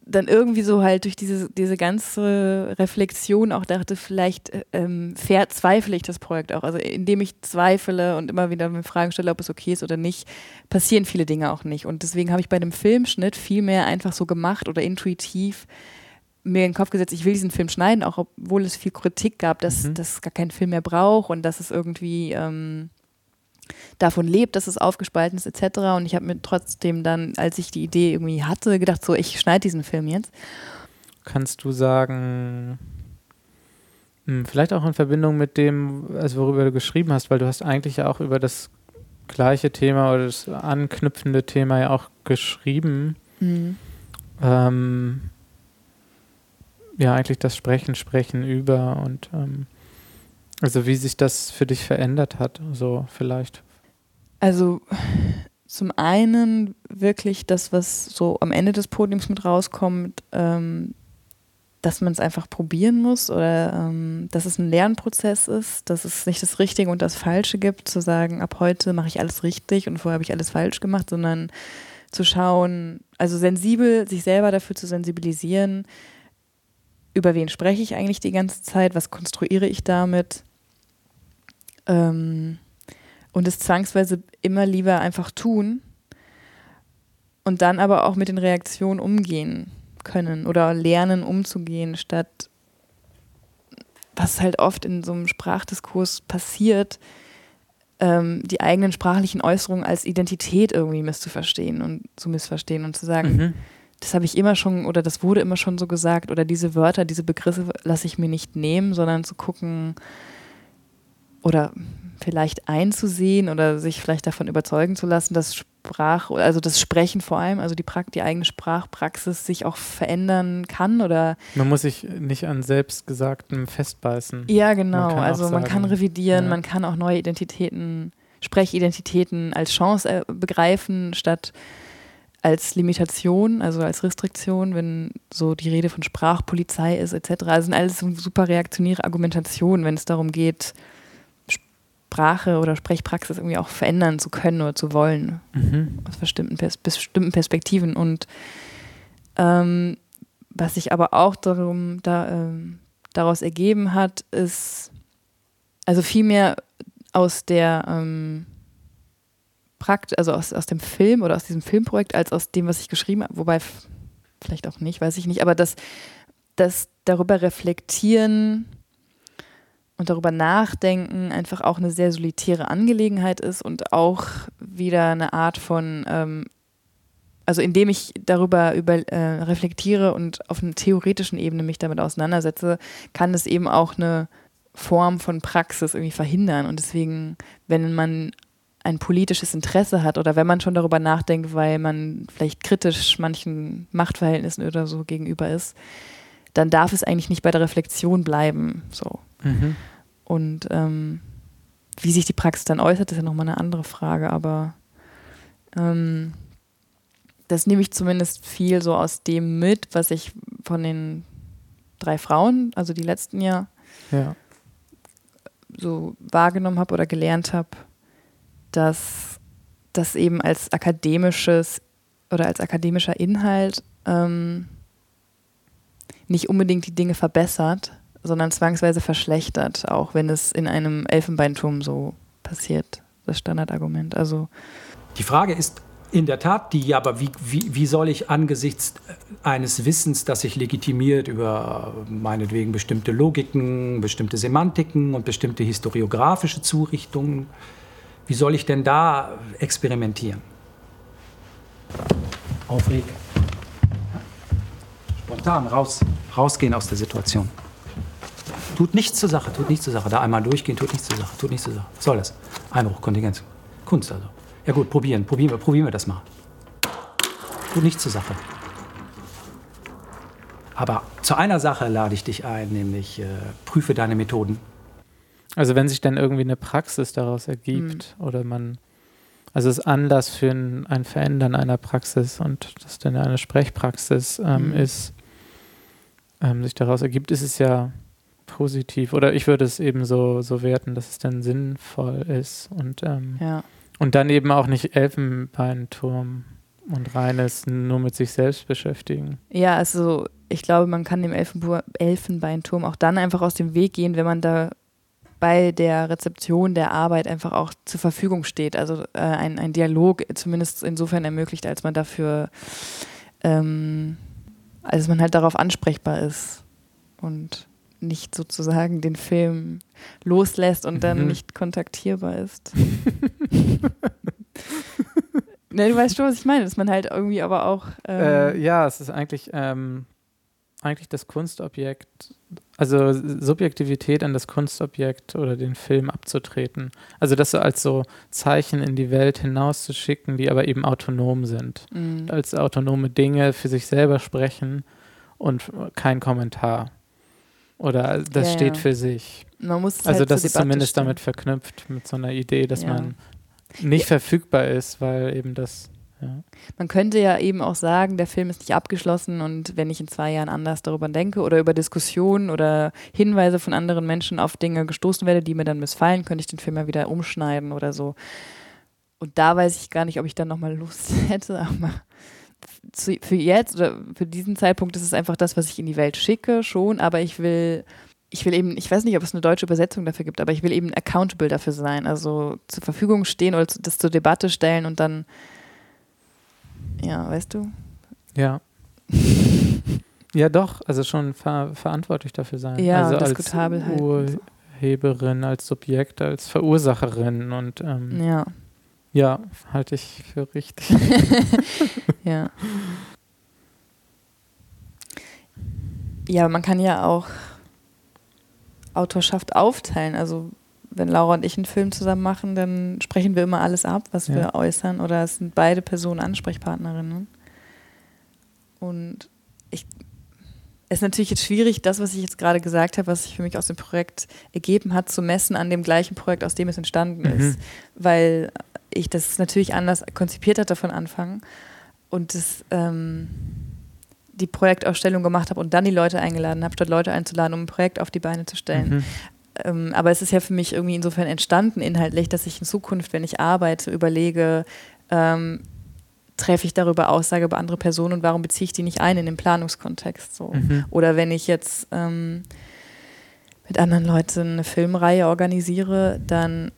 dann irgendwie so halt durch diese, diese ganze Reflexion auch dachte, vielleicht äh, ähm, verzweifle ich das Projekt auch. Also indem ich zweifle und immer wieder mir Fragen stelle, ob es okay ist oder nicht, passieren viele Dinge auch nicht. Und deswegen habe ich bei dem Filmschnitt viel mehr einfach so gemacht oder intuitiv mir in den Kopf gesetzt, ich will diesen Film schneiden, auch obwohl es viel Kritik gab, dass mhm. das gar keinen Film mehr braucht und dass es irgendwie ähm, davon lebt, dass es aufgespalten ist etc. Und ich habe mir trotzdem dann, als ich die Idee irgendwie hatte, gedacht, so, ich schneide diesen Film jetzt. Kannst du sagen, hm, vielleicht auch in Verbindung mit dem, also worüber du geschrieben hast, weil du hast eigentlich ja auch über das gleiche Thema oder das anknüpfende Thema ja auch geschrieben. Mhm. Ähm, ja, eigentlich das Sprechen, Sprechen über und ähm, also wie sich das für dich verändert hat, so vielleicht. Also zum einen wirklich das, was so am Ende des Podiums mit rauskommt, ähm, dass man es einfach probieren muss oder ähm, dass es ein Lernprozess ist, dass es nicht das Richtige und das Falsche gibt, zu sagen, ab heute mache ich alles richtig und vorher habe ich alles falsch gemacht, sondern zu schauen, also sensibel, sich selber dafür zu sensibilisieren, über wen spreche ich eigentlich die ganze Zeit, was konstruiere ich damit ähm, und es zwangsweise immer lieber einfach tun und dann aber auch mit den Reaktionen umgehen können oder lernen umzugehen, statt was halt oft in so einem Sprachdiskurs passiert, ähm, die eigenen sprachlichen Äußerungen als Identität irgendwie misszuverstehen und zu missverstehen und zu sagen, mhm. das habe ich immer schon oder das wurde immer schon so gesagt oder diese Wörter, diese Begriffe lasse ich mir nicht nehmen, sondern zu gucken, oder vielleicht einzusehen oder sich vielleicht davon überzeugen zu lassen, dass Sprach, also das Sprechen vor allem, also die, Prakt die eigene Sprachpraxis sich auch verändern kann oder. Man muss sich nicht an selbstgesagtem festbeißen. Ja, genau. Man also man kann revidieren, ja. man kann auch neue Identitäten, Sprechidentitäten als Chance äh, begreifen, statt als Limitation, also als Restriktion, wenn so die Rede von Sprachpolizei ist, etc. Also sind alles super reaktionäre Argumentationen, wenn es darum geht, Sprache oder Sprechpraxis irgendwie auch verändern zu können oder zu wollen. Mhm. Aus bestimmten, Pers bestimmten Perspektiven. Und ähm, was sich aber auch darum, da, ähm, daraus ergeben hat, ist also vielmehr aus der ähm, Prakt, also aus, aus dem Film oder aus diesem Filmprojekt, als aus dem, was ich geschrieben habe. Wobei, vielleicht auch nicht, weiß ich nicht. Aber das, das darüber reflektieren und darüber nachdenken einfach auch eine sehr solitäre Angelegenheit ist und auch wieder eine Art von, ähm, also indem ich darüber über, äh, reflektiere und auf einer theoretischen Ebene mich damit auseinandersetze, kann es eben auch eine Form von Praxis irgendwie verhindern. Und deswegen, wenn man ein politisches Interesse hat oder wenn man schon darüber nachdenkt, weil man vielleicht kritisch manchen Machtverhältnissen oder so gegenüber ist, dann darf es eigentlich nicht bei der Reflexion bleiben. So. Mhm. Und ähm, wie sich die Praxis dann äußert, ist ja nochmal eine andere Frage, aber ähm, das nehme ich zumindest viel so aus dem mit, was ich von den drei Frauen, also die letzten Jahr, ja. so wahrgenommen habe oder gelernt habe, dass das eben als akademisches oder als akademischer Inhalt ähm, nicht unbedingt die Dinge verbessert, sondern zwangsweise verschlechtert, auch wenn es in einem Elfenbeinturm so passiert, das Standardargument. Also die Frage ist in der Tat die, aber wie, wie, wie soll ich angesichts eines Wissens, das sich legitimiert über meinetwegen bestimmte Logiken, bestimmte Semantiken und bestimmte historiografische Zurichtungen, wie soll ich denn da experimentieren? Aufregen. Spontan raus, rausgehen aus der Situation. Tut nichts zur Sache, tut nichts zur Sache. Da einmal durchgehen, tut nichts zur Sache, tut nichts zur Sache. Was soll das? Einbruch, Kontingenz. Kunst also. Ja gut, probieren, probieren wir, probieren wir das mal. Tut nichts zur Sache. Aber zu einer Sache lade ich dich ein, nämlich äh, prüfe deine Methoden. Also wenn sich dann irgendwie eine Praxis daraus ergibt mhm. oder man, also es Anlass für ein, ein, Verändern einer Praxis und das dann eine Sprechpraxis ähm, mhm. ist, ähm, sich daraus ergibt, ist es ja positiv. Oder ich würde es eben so, so werten, dass es dann sinnvoll ist und, ähm, ja. und dann eben auch nicht Elfenbeinturm und reines nur mit sich selbst beschäftigen. Ja, also ich glaube, man kann dem Elfenbu Elfenbeinturm auch dann einfach aus dem Weg gehen, wenn man da bei der Rezeption der Arbeit einfach auch zur Verfügung steht. Also äh, ein, ein Dialog zumindest insofern ermöglicht, als man dafür, ähm, als man halt darauf ansprechbar ist und nicht sozusagen den Film loslässt und dann mhm. nicht kontaktierbar ist. ne, du weißt schon, was ich meine, dass man halt irgendwie aber auch. Ähm äh, ja, es ist eigentlich, ähm, eigentlich das Kunstobjekt, also Subjektivität an das Kunstobjekt oder den Film abzutreten. Also das so als so Zeichen in die Welt hinauszuschicken, die aber eben autonom sind. Mhm. Als autonome Dinge für sich selber sprechen und kein Kommentar. Oder das ja, steht ja. für sich. Man muss also halt das ist zumindest stellen. damit verknüpft mit so einer Idee, dass ja. man nicht verfügbar ist, weil eben das. Man könnte ja eben auch sagen, der Film ist nicht abgeschlossen und wenn ich in zwei Jahren anders darüber denke oder über Diskussionen oder Hinweise von anderen Menschen auf Dinge gestoßen werde, die mir dann missfallen, könnte ich den Film ja wieder umschneiden oder so. Und da weiß ich gar nicht, ob ich dann nochmal Lust hätte, aber für jetzt oder für diesen Zeitpunkt ist es einfach das, was ich in die Welt schicke, schon, aber ich will, ich will eben, ich weiß nicht, ob es eine deutsche Übersetzung dafür gibt, aber ich will eben accountable dafür sein, also zur Verfügung stehen oder das zur Debatte stellen und dann, ja, weißt du? Ja. ja, doch, also schon ver verantwortlich dafür sein. Ja, also diskutabel als Urheberin, als Subjekt, als Verursacherin und ähm, ja. Ja, halte ich für richtig. ja. Ja, man kann ja auch Autorschaft aufteilen. Also wenn Laura und ich einen Film zusammen machen, dann sprechen wir immer alles ab, was ja. wir äußern. Oder es sind beide Personen Ansprechpartnerinnen. Und ich es ist natürlich jetzt schwierig, das, was ich jetzt gerade gesagt habe, was sich für mich aus dem Projekt ergeben hat, zu messen an dem gleichen Projekt, aus dem es entstanden mhm. ist. Weil ich das natürlich anders konzipiert hatte von Anfang und das, ähm, die Projektausstellung gemacht habe und dann die Leute eingeladen habe, statt Leute einzuladen, um ein Projekt auf die Beine zu stellen. Mhm. Ähm, aber es ist ja für mich irgendwie insofern entstanden inhaltlich, dass ich in Zukunft, wenn ich arbeite, überlege, ähm, treffe ich darüber Aussage über andere Personen und warum beziehe ich die nicht ein in den Planungskontext? So. Mhm. Oder wenn ich jetzt ähm, mit anderen Leuten eine Filmreihe organisiere, dann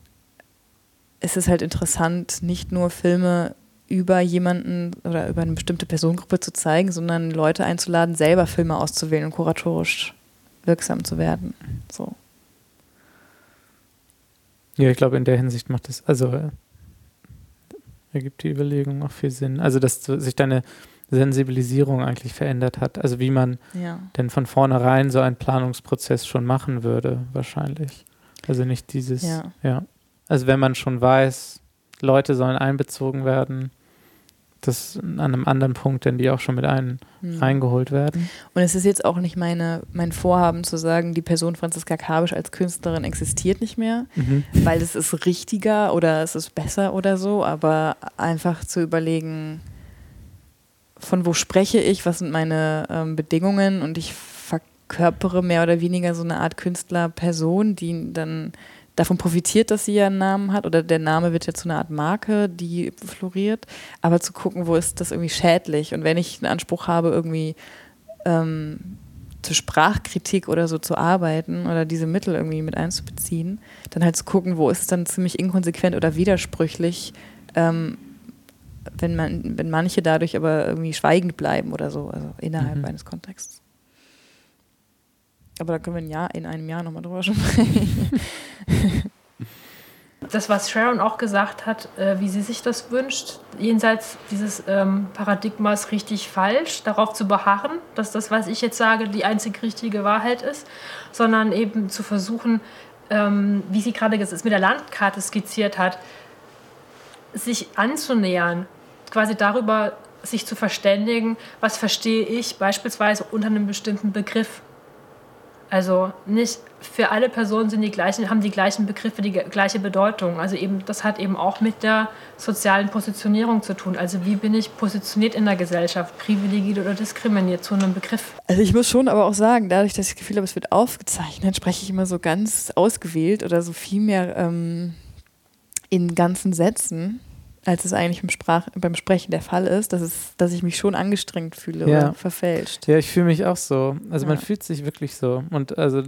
es ist halt interessant, nicht nur Filme über jemanden oder über eine bestimmte Personengruppe zu zeigen, sondern Leute einzuladen, selber Filme auszuwählen und kuratorisch wirksam zu werden. So. Ja, ich glaube, in der Hinsicht macht es, also äh, ergibt die Überlegung auch viel Sinn. Also, dass sich deine Sensibilisierung eigentlich verändert hat. Also, wie man ja. denn von vornherein so einen Planungsprozess schon machen würde, wahrscheinlich. Also nicht dieses, ja. ja. Also, wenn man schon weiß, Leute sollen einbezogen werden, das an einem anderen Punkt, denn die auch schon mit ein, hm. reingeholt werden. Und es ist jetzt auch nicht meine, mein Vorhaben zu sagen, die Person Franziska Kabisch als Künstlerin existiert nicht mehr, mhm. weil es ist richtiger oder es ist besser oder so, aber einfach zu überlegen, von wo spreche ich, was sind meine ähm, Bedingungen und ich verkörpere mehr oder weniger so eine Art Künstlerperson, die dann davon profitiert, dass sie ja einen Namen hat oder der Name wird ja zu einer Art Marke, die floriert, aber zu gucken, wo ist das irgendwie schädlich und wenn ich einen Anspruch habe, irgendwie ähm, zur Sprachkritik oder so zu arbeiten oder diese Mittel irgendwie mit einzubeziehen, dann halt zu gucken, wo ist es dann ziemlich inkonsequent oder widersprüchlich, ähm, wenn, man, wenn manche dadurch aber irgendwie schweigend bleiben oder so, also innerhalb mhm. eines Kontexts. Aber da können wir ein Jahr, in einem Jahr nochmal drüber sprechen. Das, was Sharon auch gesagt hat, äh, wie sie sich das wünscht, jenseits dieses ähm, Paradigmas richtig falsch, darauf zu beharren, dass das, was ich jetzt sage, die einzig richtige Wahrheit ist, sondern eben zu versuchen, ähm, wie sie gerade mit der Landkarte skizziert hat, sich anzunähern, quasi darüber sich zu verständigen, was verstehe ich beispielsweise unter einem bestimmten Begriff also nicht für alle Personen sind die gleichen, haben die gleichen Begriffe die gleiche Bedeutung. Also eben, das hat eben auch mit der sozialen Positionierung zu tun. Also wie bin ich positioniert in der Gesellschaft, privilegiert oder diskriminiert zu einem Begriff? Also ich muss schon aber auch sagen, dadurch, dass ich das Gefühl habe, es wird aufgezeichnet, spreche ich immer so ganz ausgewählt oder so viel mehr ähm, in ganzen Sätzen als es eigentlich beim, Sprach, beim Sprechen der Fall ist, dass, es, dass ich mich schon angestrengt fühle ja. oder verfälscht. Ja, ich fühle mich auch so. Also ja. man fühlt sich wirklich so. Und also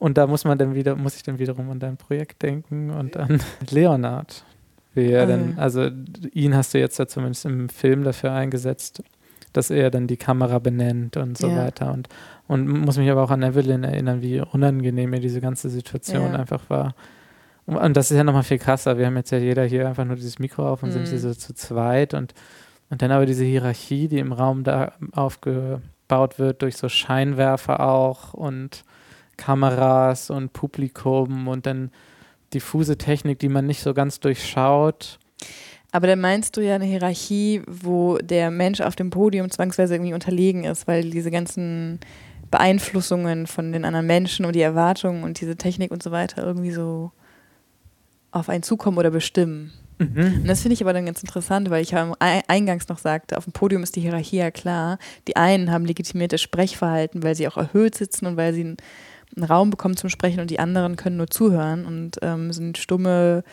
und da muss man dann wieder, muss ich dann wiederum an dein Projekt denken und an Leonard. Wie er ah, dann, also ihn hast du jetzt ja zumindest im Film dafür eingesetzt, dass er dann die Kamera benennt und so ja. weiter. Und, und muss mich aber auch an Evelyn erinnern, wie unangenehm mir diese ganze Situation einfach war. Und das ist ja nochmal viel krasser. Wir haben jetzt ja jeder hier einfach nur dieses Mikro auf und mhm. sind hier so zu zweit und, und dann aber diese Hierarchie, die im Raum da aufgebaut wird durch so Scheinwerfer auch und Kameras und Publikum und dann diffuse Technik, die man nicht so ganz durchschaut. Aber dann meinst du ja eine Hierarchie, wo der Mensch auf dem Podium zwangsweise irgendwie unterlegen ist, weil diese ganzen Beeinflussungen von den anderen Menschen und die Erwartungen und diese Technik und so weiter irgendwie so auf einen zukommen oder bestimmen. Mhm. Und das finde ich aber dann ganz interessant, weil ich ja eingangs noch sagte, auf dem Podium ist die Hierarchie ja klar. Die einen haben legitimiertes Sprechverhalten, weil sie auch erhöht sitzen und weil sie einen, einen Raum bekommen zum Sprechen und die anderen können nur zuhören und ähm, sind stumme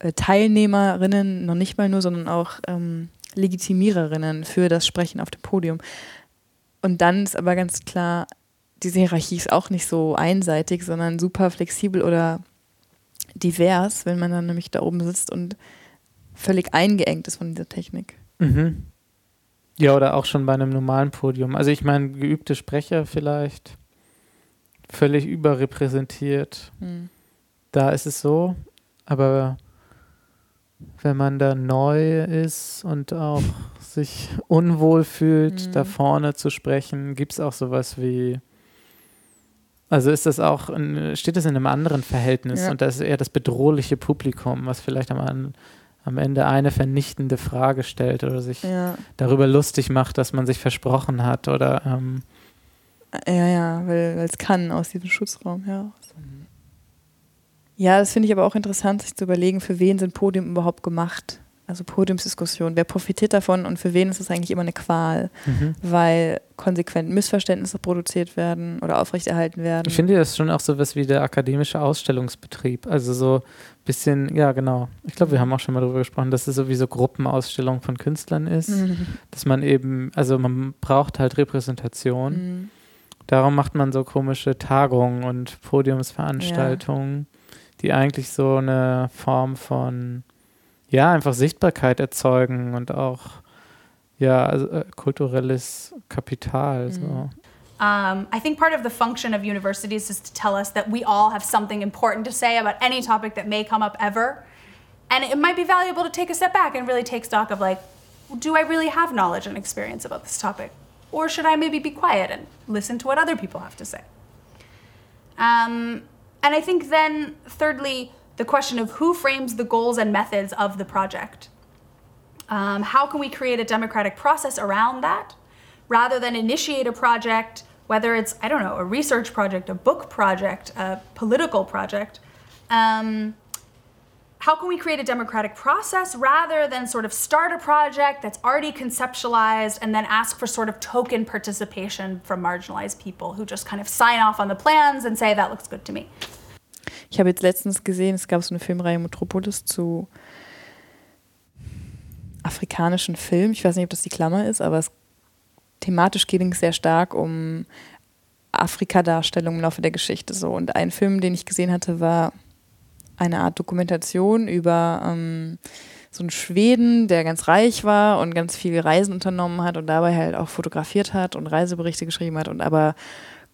äh, Teilnehmerinnen, noch nicht mal nur, sondern auch ähm, Legitimiererinnen für das Sprechen auf dem Podium. Und dann ist aber ganz klar, diese Hierarchie ist auch nicht so einseitig, sondern super flexibel oder divers, wenn man dann nämlich da oben sitzt und völlig eingeengt ist von dieser Technik. Mhm. Ja, oder auch schon bei einem normalen Podium. Also ich meine, geübte Sprecher vielleicht völlig überrepräsentiert. Mhm. Da ist es so, aber wenn man da neu ist und auch sich unwohl fühlt, mhm. da vorne zu sprechen, gibt es auch sowas wie also ist das auch, steht das in einem anderen Verhältnis ja. und das ist eher das bedrohliche Publikum, was vielleicht am, am Ende eine vernichtende Frage stellt oder sich ja. darüber lustig macht, dass man sich versprochen hat oder ähm ja, ja, weil es kann aus diesem Schutzraum heraus. Ja, das finde ich aber auch interessant, sich zu überlegen, für wen sind Podium überhaupt gemacht also Podiumsdiskussion, wer profitiert davon und für wen ist es eigentlich immer eine Qual, mhm. weil konsequent Missverständnisse produziert werden oder aufrechterhalten werden. Ich finde das schon auch so was wie der akademische Ausstellungsbetrieb. Also so ein bisschen, ja genau. Ich glaube, wir haben auch schon mal darüber gesprochen, dass es sowieso Gruppenausstellung von Künstlern ist, mhm. dass man eben, also man braucht halt Repräsentation. Mhm. Darum macht man so komische Tagungen und Podiumsveranstaltungen, ja. die eigentlich so eine Form von ja, einfach Sichtbarkeit erzeugen und auch äh, kulturelles Kapital. So. Mm. Um, I think part of the function of universities is to tell us that we all have something important to say about any topic that may come up ever. And it might be valuable to take a step back and really take stock of like, do I really have knowledge and experience about this topic? Or should I maybe be quiet and listen to what other people have to say? Um, and I think then, thirdly, the question of who frames the goals and methods of the project. Um, how can we create a democratic process around that rather than initiate a project, whether it's, I don't know, a research project, a book project, a political project? Um, how can we create a democratic process rather than sort of start a project that's already conceptualized and then ask for sort of token participation from marginalized people who just kind of sign off on the plans and say that looks good to me. Ich habe jetzt letztens gesehen, es gab so eine Filmreihe Metropolis zu afrikanischen Filmen. Ich weiß nicht, ob das die Klammer ist, aber es, thematisch ging es sehr stark um Afrika-Darstellung im Laufe der Geschichte so. Und ein Film, den ich gesehen hatte, war eine Art Dokumentation über ähm, so einen Schweden, der ganz reich war und ganz viele Reisen unternommen hat und dabei halt auch fotografiert hat und Reiseberichte geschrieben hat und aber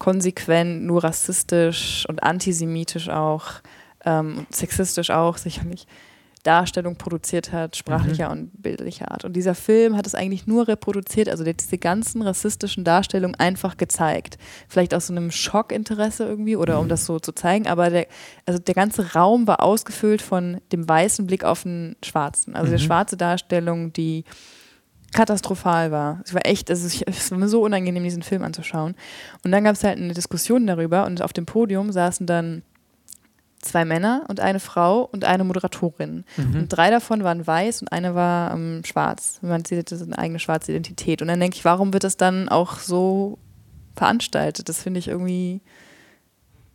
konsequent nur rassistisch und antisemitisch auch, ähm, sexistisch auch sicherlich Darstellung produziert hat, sprachlicher mhm. und bildlicher Art. Und dieser Film hat es eigentlich nur reproduziert, also diese ganzen rassistischen Darstellungen einfach gezeigt. Vielleicht aus so einem Schockinteresse irgendwie oder um das so zu zeigen, aber der, also der ganze Raum war ausgefüllt von dem weißen Blick auf den schwarzen. Also mhm. der schwarze Darstellung, die katastrophal war. Es war echt, also ich, es war mir so unangenehm, diesen Film anzuschauen. Und dann gab es halt eine Diskussion darüber und auf dem Podium saßen dann zwei Männer und eine Frau und eine Moderatorin. Mhm. Und drei davon waren weiß und eine war ähm, schwarz. Man sieht, das eine eigene schwarze Identität. Und dann denke ich, warum wird das dann auch so veranstaltet? Das finde ich irgendwie.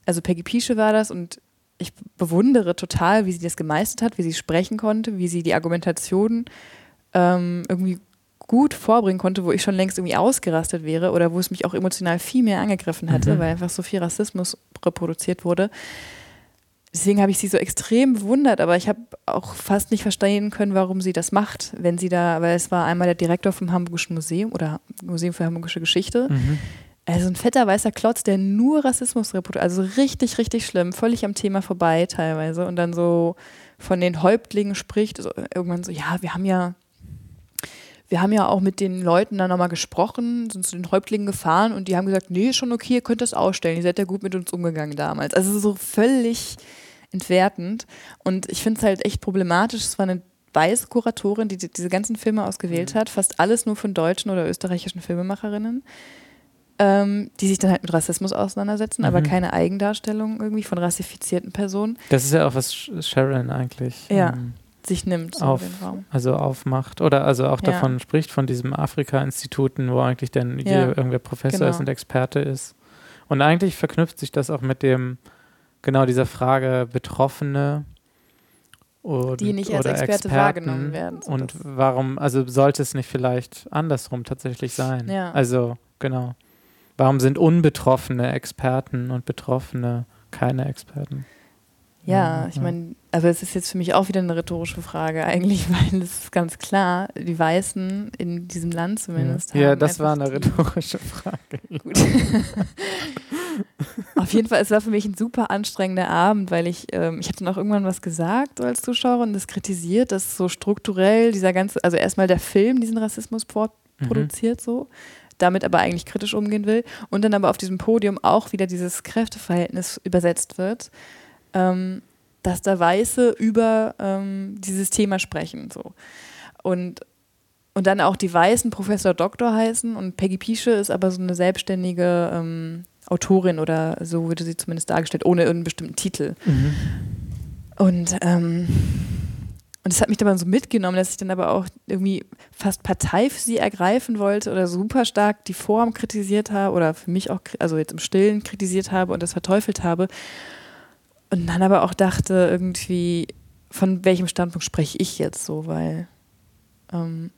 Also Peggy Piesche war das und ich bewundere total, wie sie das gemeistert hat, wie sie sprechen konnte, wie sie die Argumentation ähm, irgendwie gut vorbringen konnte, wo ich schon längst irgendwie ausgerastet wäre oder wo es mich auch emotional viel mehr angegriffen hätte, mhm. weil einfach so viel Rassismus reproduziert wurde deswegen habe ich sie so extrem bewundert, aber ich habe auch fast nicht verstehen können, warum sie das macht, wenn sie da, weil es war einmal der Direktor vom Hamburgischen Museum oder Museum für Hamburgische Geschichte. Mhm. Also ein fetter weißer Klotz, der nur Rassismus reproduziert, also richtig, richtig schlimm, völlig am Thema vorbei teilweise und dann so von den Häuptlingen spricht, so irgendwann so, ja, wir haben ja wir haben ja auch mit den Leuten dann nochmal gesprochen, sind zu den Häuptlingen gefahren und die haben gesagt, nee, schon okay, ihr könnt das ausstellen, ihr seid ja gut mit uns umgegangen damals. Also so völlig entwertend. Und ich finde es halt echt problematisch. Es war eine weiße Kuratorin, die diese ganzen Filme ausgewählt mhm. hat, fast alles nur von deutschen oder österreichischen Filmemacherinnen, ähm, die sich dann halt mit Rassismus auseinandersetzen, mhm. aber keine Eigendarstellung irgendwie von rassifizierten Personen. Das ist ja auch was Sharon eigentlich. Ja. Ähm sich nimmt so auf, also aufmacht oder also auch ja. davon spricht von diesem Afrika-Instituten, wo eigentlich dann ja. irgendwer Professor genau. ist und Experte ist. Und eigentlich verknüpft sich das auch mit dem genau dieser Frage Betroffene und, die nicht als Experte Experten wahrgenommen werden. So und warum, also sollte es nicht vielleicht andersrum tatsächlich sein? Ja. Also genau. Warum sind Unbetroffene Experten und Betroffene keine Experten? Ja, ich meine, also es ist jetzt für mich auch wieder eine rhetorische Frage eigentlich, weil es ist ganz klar, die Weißen in diesem Land zumindest ja. haben. Ja, das war eine rhetorische Frage. Gut. Auf jeden Fall, es war für mich ein super anstrengender Abend, weil ich, ähm, ich hatte noch irgendwann was gesagt so als Zuschauerin, das kritisiert, dass so strukturell dieser ganze, also erstmal der Film diesen Rassismus mhm. produziert so, damit aber eigentlich kritisch umgehen will und dann aber auf diesem Podium auch wieder dieses Kräfteverhältnis übersetzt wird ähm, dass da Weiße über ähm, dieses Thema sprechen. So. Und, und dann auch die Weißen Professor Doktor heißen und Peggy Piesche ist aber so eine selbstständige ähm, Autorin oder so wurde sie zumindest dargestellt, ohne irgendeinen bestimmten Titel. Mhm. Und ähm, und es hat mich dann so mitgenommen, dass ich dann aber auch irgendwie fast Partei für sie ergreifen wollte oder super stark die Form kritisiert habe oder für mich auch, also jetzt im Stillen kritisiert habe und das verteufelt habe. Und dann aber auch dachte, irgendwie, von welchem Standpunkt spreche ich jetzt so, weil ähm,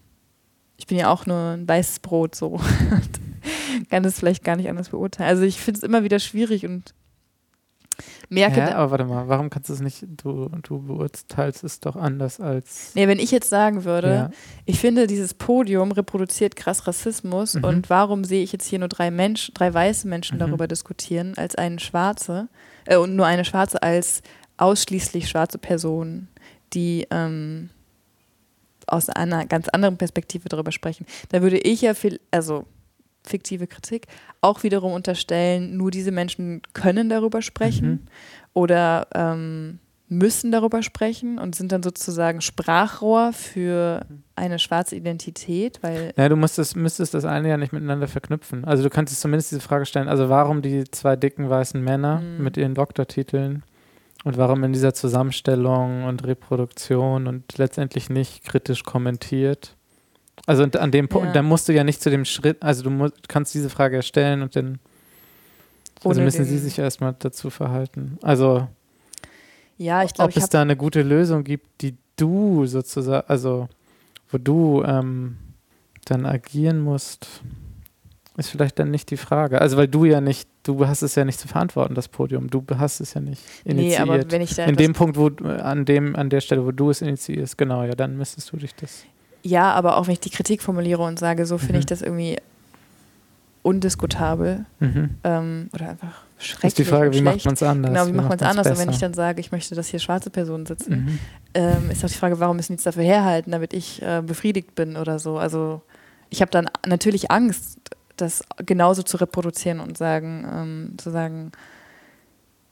ich bin ja auch nur ein weißes Brot so. kann das vielleicht gar nicht anders beurteilen. Also ich finde es immer wieder schwierig und merke. Ja, aber warte mal, warum kannst du es nicht, du, du beurteilst es doch anders als. Nee, wenn ich jetzt sagen würde, ja. ich finde, dieses Podium reproduziert krass Rassismus mhm. und warum sehe ich jetzt hier nur drei Menschen, drei weiße Menschen mhm. darüber diskutieren, als eine schwarze, äh, und nur eine schwarze als ausschließlich schwarze Person, die ähm, aus einer ganz anderen Perspektive darüber sprechen. Da würde ich ja viel, also fiktive Kritik, auch wiederum unterstellen, nur diese Menschen können darüber sprechen mhm. oder ähm, müssen darüber sprechen und sind dann sozusagen Sprachrohr für eine schwarze Identität, weil. Ja, du musstest, müsstest das eine ja nicht miteinander verknüpfen. Also du könntest zumindest diese Frage stellen, also warum die zwei dicken weißen Männer mhm. mit ihren Doktortiteln und warum in dieser Zusammenstellung und Reproduktion und letztendlich nicht kritisch kommentiert also an dem Punkt, ja. da musst du ja nicht zu dem Schritt, also du musst, kannst diese Frage erstellen und dann also müssen sie sich erstmal dazu verhalten. Also ja, ich glaube, ob es da eine gute Lösung gibt, die du sozusagen, also wo du ähm, dann agieren musst, ist vielleicht dann nicht die Frage. Also weil du ja nicht, du hast es ja nicht zu verantworten, das Podium. Du hast es ja nicht initiiert. Nee, aber wenn ich da In dem Punkt, wo an dem, an der Stelle, wo du es initiierst, genau, ja, dann müsstest du dich das. Ja, aber auch wenn ich die Kritik formuliere und sage, so finde mhm. ich das irgendwie undiskutabel mhm. ähm, oder einfach schrecklich. Ist die Frage, wie macht man es anders? Genau, wie, wie macht man es anders? Besser? Und wenn ich dann sage, ich möchte, dass hier schwarze Personen sitzen, mhm. ähm, ist auch die Frage, warum müssen die es dafür herhalten, damit ich äh, befriedigt bin oder so. Also ich habe dann natürlich Angst, das genauso zu reproduzieren und sagen, ähm, zu sagen,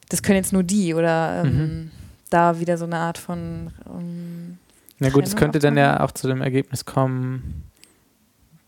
das können jetzt nur die oder ähm, mhm. da wieder so eine Art von ähm, na gut, es könnte dann ja auch zu dem Ergebnis kommen,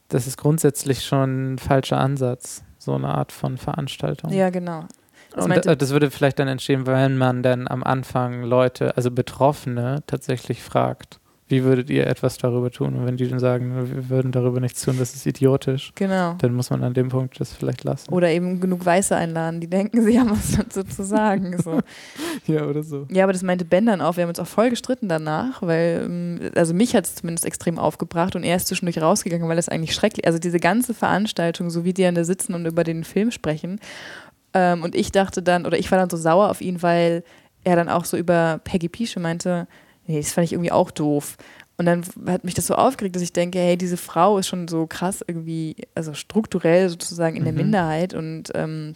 das ist grundsätzlich schon ein falscher Ansatz, so eine Art von Veranstaltung. Ja, genau. Das und das würde vielleicht dann entstehen, wenn man dann am Anfang Leute, also Betroffene, tatsächlich fragt. Wie würdet ihr etwas darüber tun? Und wenn die dann sagen, wir würden darüber nichts tun, das ist idiotisch, genau. dann muss man an dem Punkt das vielleicht lassen. Oder eben genug Weiße einladen, die denken, sie haben was dazu zu sagen. So. ja, oder so. Ja, aber das meinte Ben dann auch. Wir haben uns auch voll gestritten danach, weil, ähm, also mich hat es zumindest extrem aufgebracht und er ist zwischendurch rausgegangen, weil das eigentlich schrecklich, also diese ganze Veranstaltung, so wie die dann da sitzen und über den Film sprechen. Ähm, und ich dachte dann, oder ich war dann so sauer auf ihn, weil er dann auch so über Peggy Pische meinte, nee, das fand ich irgendwie auch doof. Und dann hat mich das so aufgeregt, dass ich denke, hey, diese Frau ist schon so krass irgendwie, also strukturell sozusagen in mhm. der Minderheit und ähm,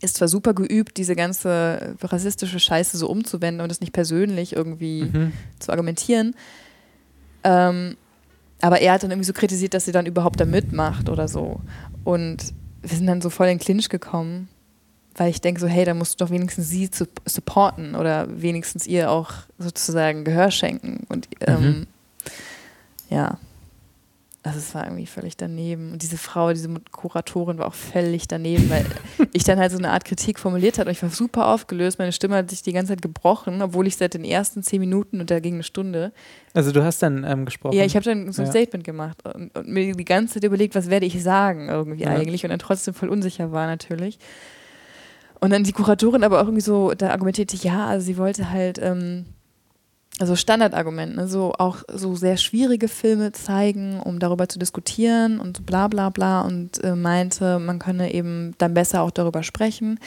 ist zwar super geübt, diese ganze rassistische Scheiße so umzuwenden und es nicht persönlich irgendwie mhm. zu argumentieren. Ähm, aber er hat dann irgendwie so kritisiert, dass sie dann überhaupt da mitmacht oder so. Und wir sind dann so voll in den Clinch gekommen weil ich denke so, hey, da musst du doch wenigstens sie zu supporten oder wenigstens ihr auch sozusagen Gehör schenken. Und ähm, mhm. ja, also es war irgendwie völlig daneben. Und diese Frau, diese Kuratorin war auch völlig daneben, weil ich dann halt so eine Art Kritik formuliert habe und ich war super aufgelöst. Meine Stimme hat sich die ganze Zeit gebrochen, obwohl ich seit den ersten zehn Minuten und da ging eine Stunde. Also du hast dann ähm, gesprochen? Ja, ich habe dann so ein ja. Statement gemacht und, und, mir die ganze Zeit überlegt, was werde ich sagen irgendwie ja. eigentlich und dann trotzdem voll unsicher war natürlich. Und dann die Kuratorin aber auch irgendwie so, da argumentierte, ja, also sie wollte halt, ähm, also Standardargument, ne, so auch so sehr schwierige Filme zeigen, um darüber zu diskutieren und so bla bla bla und äh, meinte, man könne eben dann besser auch darüber sprechen.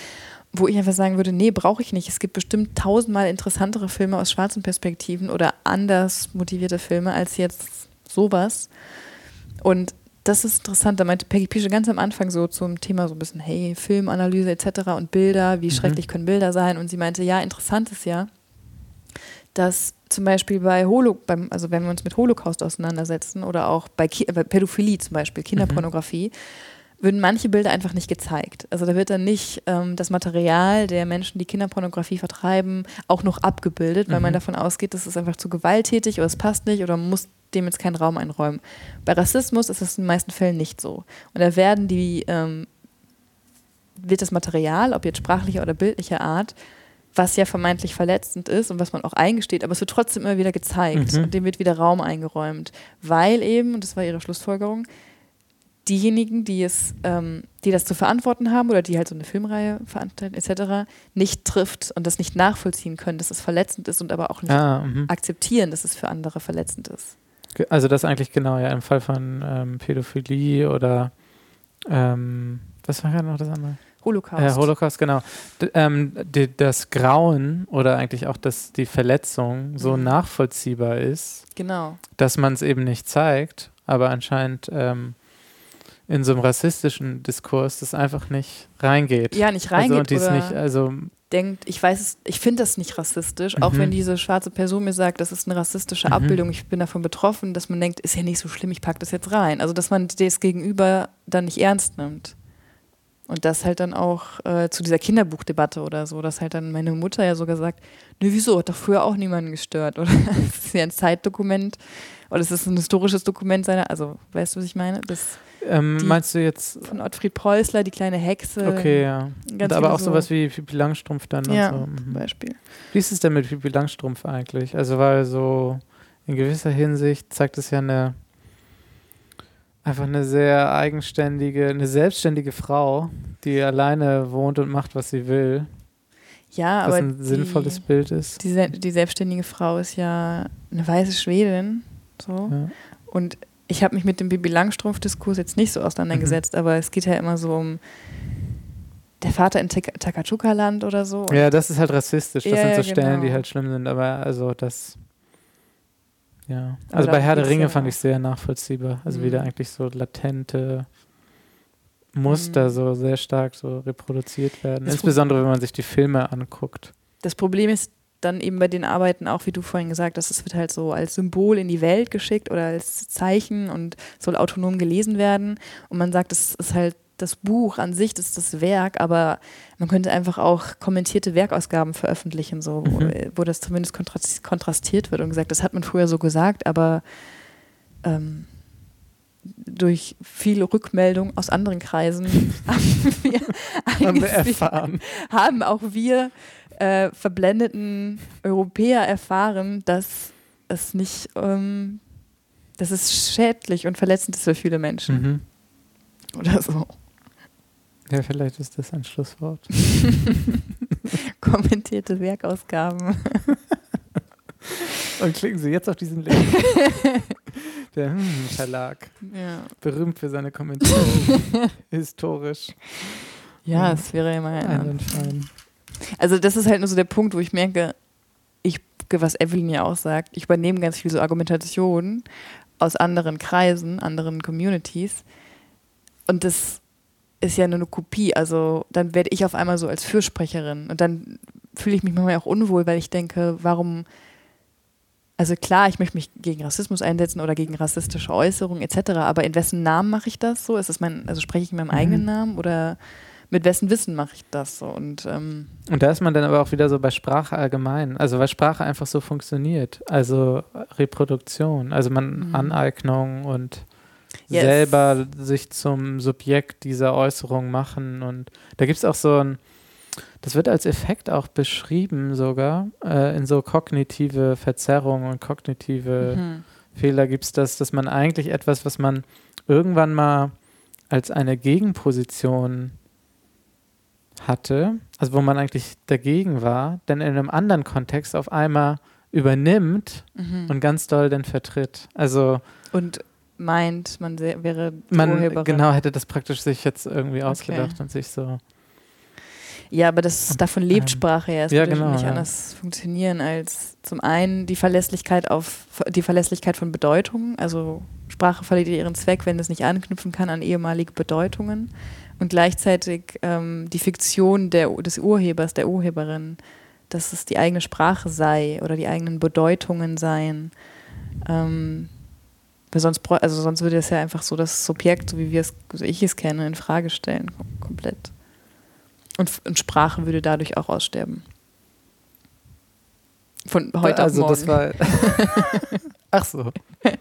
Wo ich einfach sagen würde, nee, brauche ich nicht. Es gibt bestimmt tausendmal interessantere Filme aus schwarzen Perspektiven oder anders motivierte Filme als jetzt sowas. Und das ist interessant. Da meinte Peggy Pische ganz am Anfang so zum Thema so ein bisschen, hey, Filmanalyse etc. und Bilder, wie mhm. schrecklich können Bilder sein? Und sie meinte, ja, interessant ist ja, dass zum Beispiel bei Holo, beim, also wenn wir uns mit Holocaust auseinandersetzen oder auch bei, Ki bei Pädophilie zum Beispiel, Kinderpornografie, mhm. Würden manche Bilder einfach nicht gezeigt. Also da wird dann nicht ähm, das Material der Menschen, die Kinderpornografie vertreiben, auch noch abgebildet, weil mhm. man davon ausgeht, das ist einfach zu gewalttätig oder es passt nicht oder man muss dem jetzt keinen Raum einräumen. Bei Rassismus ist es in den meisten Fällen nicht so. Und da werden die, ähm, wird das Material, ob jetzt sprachlicher oder bildlicher Art, was ja vermeintlich verletzend ist und was man auch eingesteht, aber es wird trotzdem immer wieder gezeigt mhm. und dem wird wieder Raum eingeräumt, weil eben, und das war ihre Schlussfolgerung, diejenigen, die es, ähm, die das zu verantworten haben oder die halt so eine Filmreihe veranstalten etc., nicht trifft und das nicht nachvollziehen können, dass es verletzend ist und aber auch nicht ah, mhm. akzeptieren, dass es für andere verletzend ist. Also das eigentlich genau, ja, im Fall von ähm, Pädophilie oder ähm, was war gerade noch das andere? Holocaust. Äh, Holocaust, genau. D ähm, die, das Grauen oder eigentlich auch das, die Verletzung so mhm. nachvollziehbar ist, genau. dass man es eben nicht zeigt, aber anscheinend ähm, in so einem rassistischen Diskurs das einfach nicht reingeht. Ja, nicht reingeht. Also, und dies nicht, also denkt, ich weiß, ich finde das nicht rassistisch, mhm. auch wenn diese schwarze Person mir sagt, das ist eine rassistische mhm. Abbildung, ich bin davon betroffen, dass man denkt, ist ja nicht so schlimm, ich packe das jetzt rein. Also dass man das Gegenüber dann nicht ernst nimmt. Und das halt dann auch äh, zu dieser Kinderbuchdebatte oder so, dass halt dann meine Mutter ja sogar sagt, ne, wieso, hat doch früher auch niemanden gestört. Oder es ist ja ein Zeitdokument oder es ist ein historisches Dokument seiner, also weißt du, was ich meine? Das, ähm, meinst du jetzt? Von Ottfried Preußler, die kleine Hexe. Okay, ja. aber auch so. sowas wie Pippi Langstrumpf dann ja, und so. Mhm. Beispiel. Wie ist es denn mit Pippi Langstrumpf eigentlich? Also, weil so in gewisser Hinsicht zeigt es ja eine einfach eine sehr eigenständige, eine selbstständige Frau, die alleine wohnt und macht, was sie will. Ja, was aber ein sinnvolles die, Bild ist. Die, die, selbstständige Frau ist ja eine weiße Schwedin. So. Ja. Und ich habe mich mit dem Bibi Langstrumpf-Diskurs jetzt nicht so auseinandergesetzt, mhm. aber es geht ja immer so um der Vater in Takachuka-Land oder so. Ja, das ist halt rassistisch. Das ja, sind so ja, Stellen, genau. die halt schlimm sind. Aber also das ja. Also bei Herr der Ringe fand ich sehr nachvollziehbar. Also mhm. wieder eigentlich so latente Muster mhm. so sehr stark so reproduziert werden. Das Insbesondere wenn man sich die Filme anguckt. Das Problem ist dann eben bei den Arbeiten auch, wie du vorhin gesagt hast, es wird halt so als Symbol in die Welt geschickt oder als Zeichen und soll autonom gelesen werden. Und man sagt, es ist halt das Buch an sich, das ist das Werk, aber man könnte einfach auch kommentierte Werkausgaben veröffentlichen, so, mhm. wo, wo, das zumindest kontrastiert wird und gesagt, das hat man früher so gesagt, aber ähm, durch viele Rückmeldungen aus anderen Kreisen haben wir, haben wir erfahren. Haben auch wir äh, verblendeten Europäer erfahren, dass es nicht, ähm, dass es schädlich und verletzend ist für viele Menschen. Mhm. Oder so. Ja, vielleicht ist das ein Schlusswort. Kommentierte Werkausgaben. Und klicken Sie jetzt auf diesen Link. Der hm, Verlag. Ja. Berühmt für seine Kommentare. Historisch. Ja, es wäre ja mal ein. Also, das ist halt nur so der Punkt, wo ich merke, ich, was Evelyn ja auch sagt, ich übernehme ganz viel so Argumentationen aus anderen Kreisen, anderen Communities. Und das ist ja nur eine Kopie. Also dann werde ich auf einmal so als Fürsprecherin und dann fühle ich mich manchmal auch unwohl, weil ich denke, warum, also klar, ich möchte mich gegen Rassismus einsetzen oder gegen rassistische Äußerungen etc., aber in wessen Namen mache ich das so? Ist das mein, also spreche ich in meinem mhm. eigenen Namen oder mit wessen Wissen mache ich das so? Und, ähm und da ist man dann aber auch wieder so bei Sprache allgemein, also weil Sprache einfach so funktioniert, also Reproduktion, also man mhm. Aneignung und yes. selber sich zum Subjekt dieser Äußerung machen. Und da gibt es auch so ein, das wird als Effekt auch beschrieben sogar, äh, in so kognitive Verzerrungen und kognitive mhm. Fehler gibt es das, dass man eigentlich etwas, was man irgendwann mal als eine Gegenposition hatte, also wo man eigentlich dagegen war, dann in einem anderen Kontext auf einmal übernimmt mhm. und ganz doll dann vertritt. Also und meint, man wäre man Urheberin. genau hätte das praktisch sich jetzt irgendwie ausgedacht okay. und sich so ja, aber das davon lebt ähm, Sprache ja. Es ja, würde genau, nicht ja. anders funktionieren als zum einen die Verlässlichkeit auf die Verlässlichkeit von Bedeutungen. Also Sprache verliert ihren Zweck, wenn es nicht anknüpfen kann an ehemalige Bedeutungen und gleichzeitig ähm, die Fiktion der, des Urhebers, der Urheberin, dass es die eigene Sprache sei oder die eigenen Bedeutungen seien. Ähm, weil sonst, also sonst würde es ja einfach so das Subjekt, so wie wir es, so ich es kenne, in Frage stellen, komplett. Und, und Sprache würde dadurch auch aussterben. Von heute also auf morgen. das war. Ach so.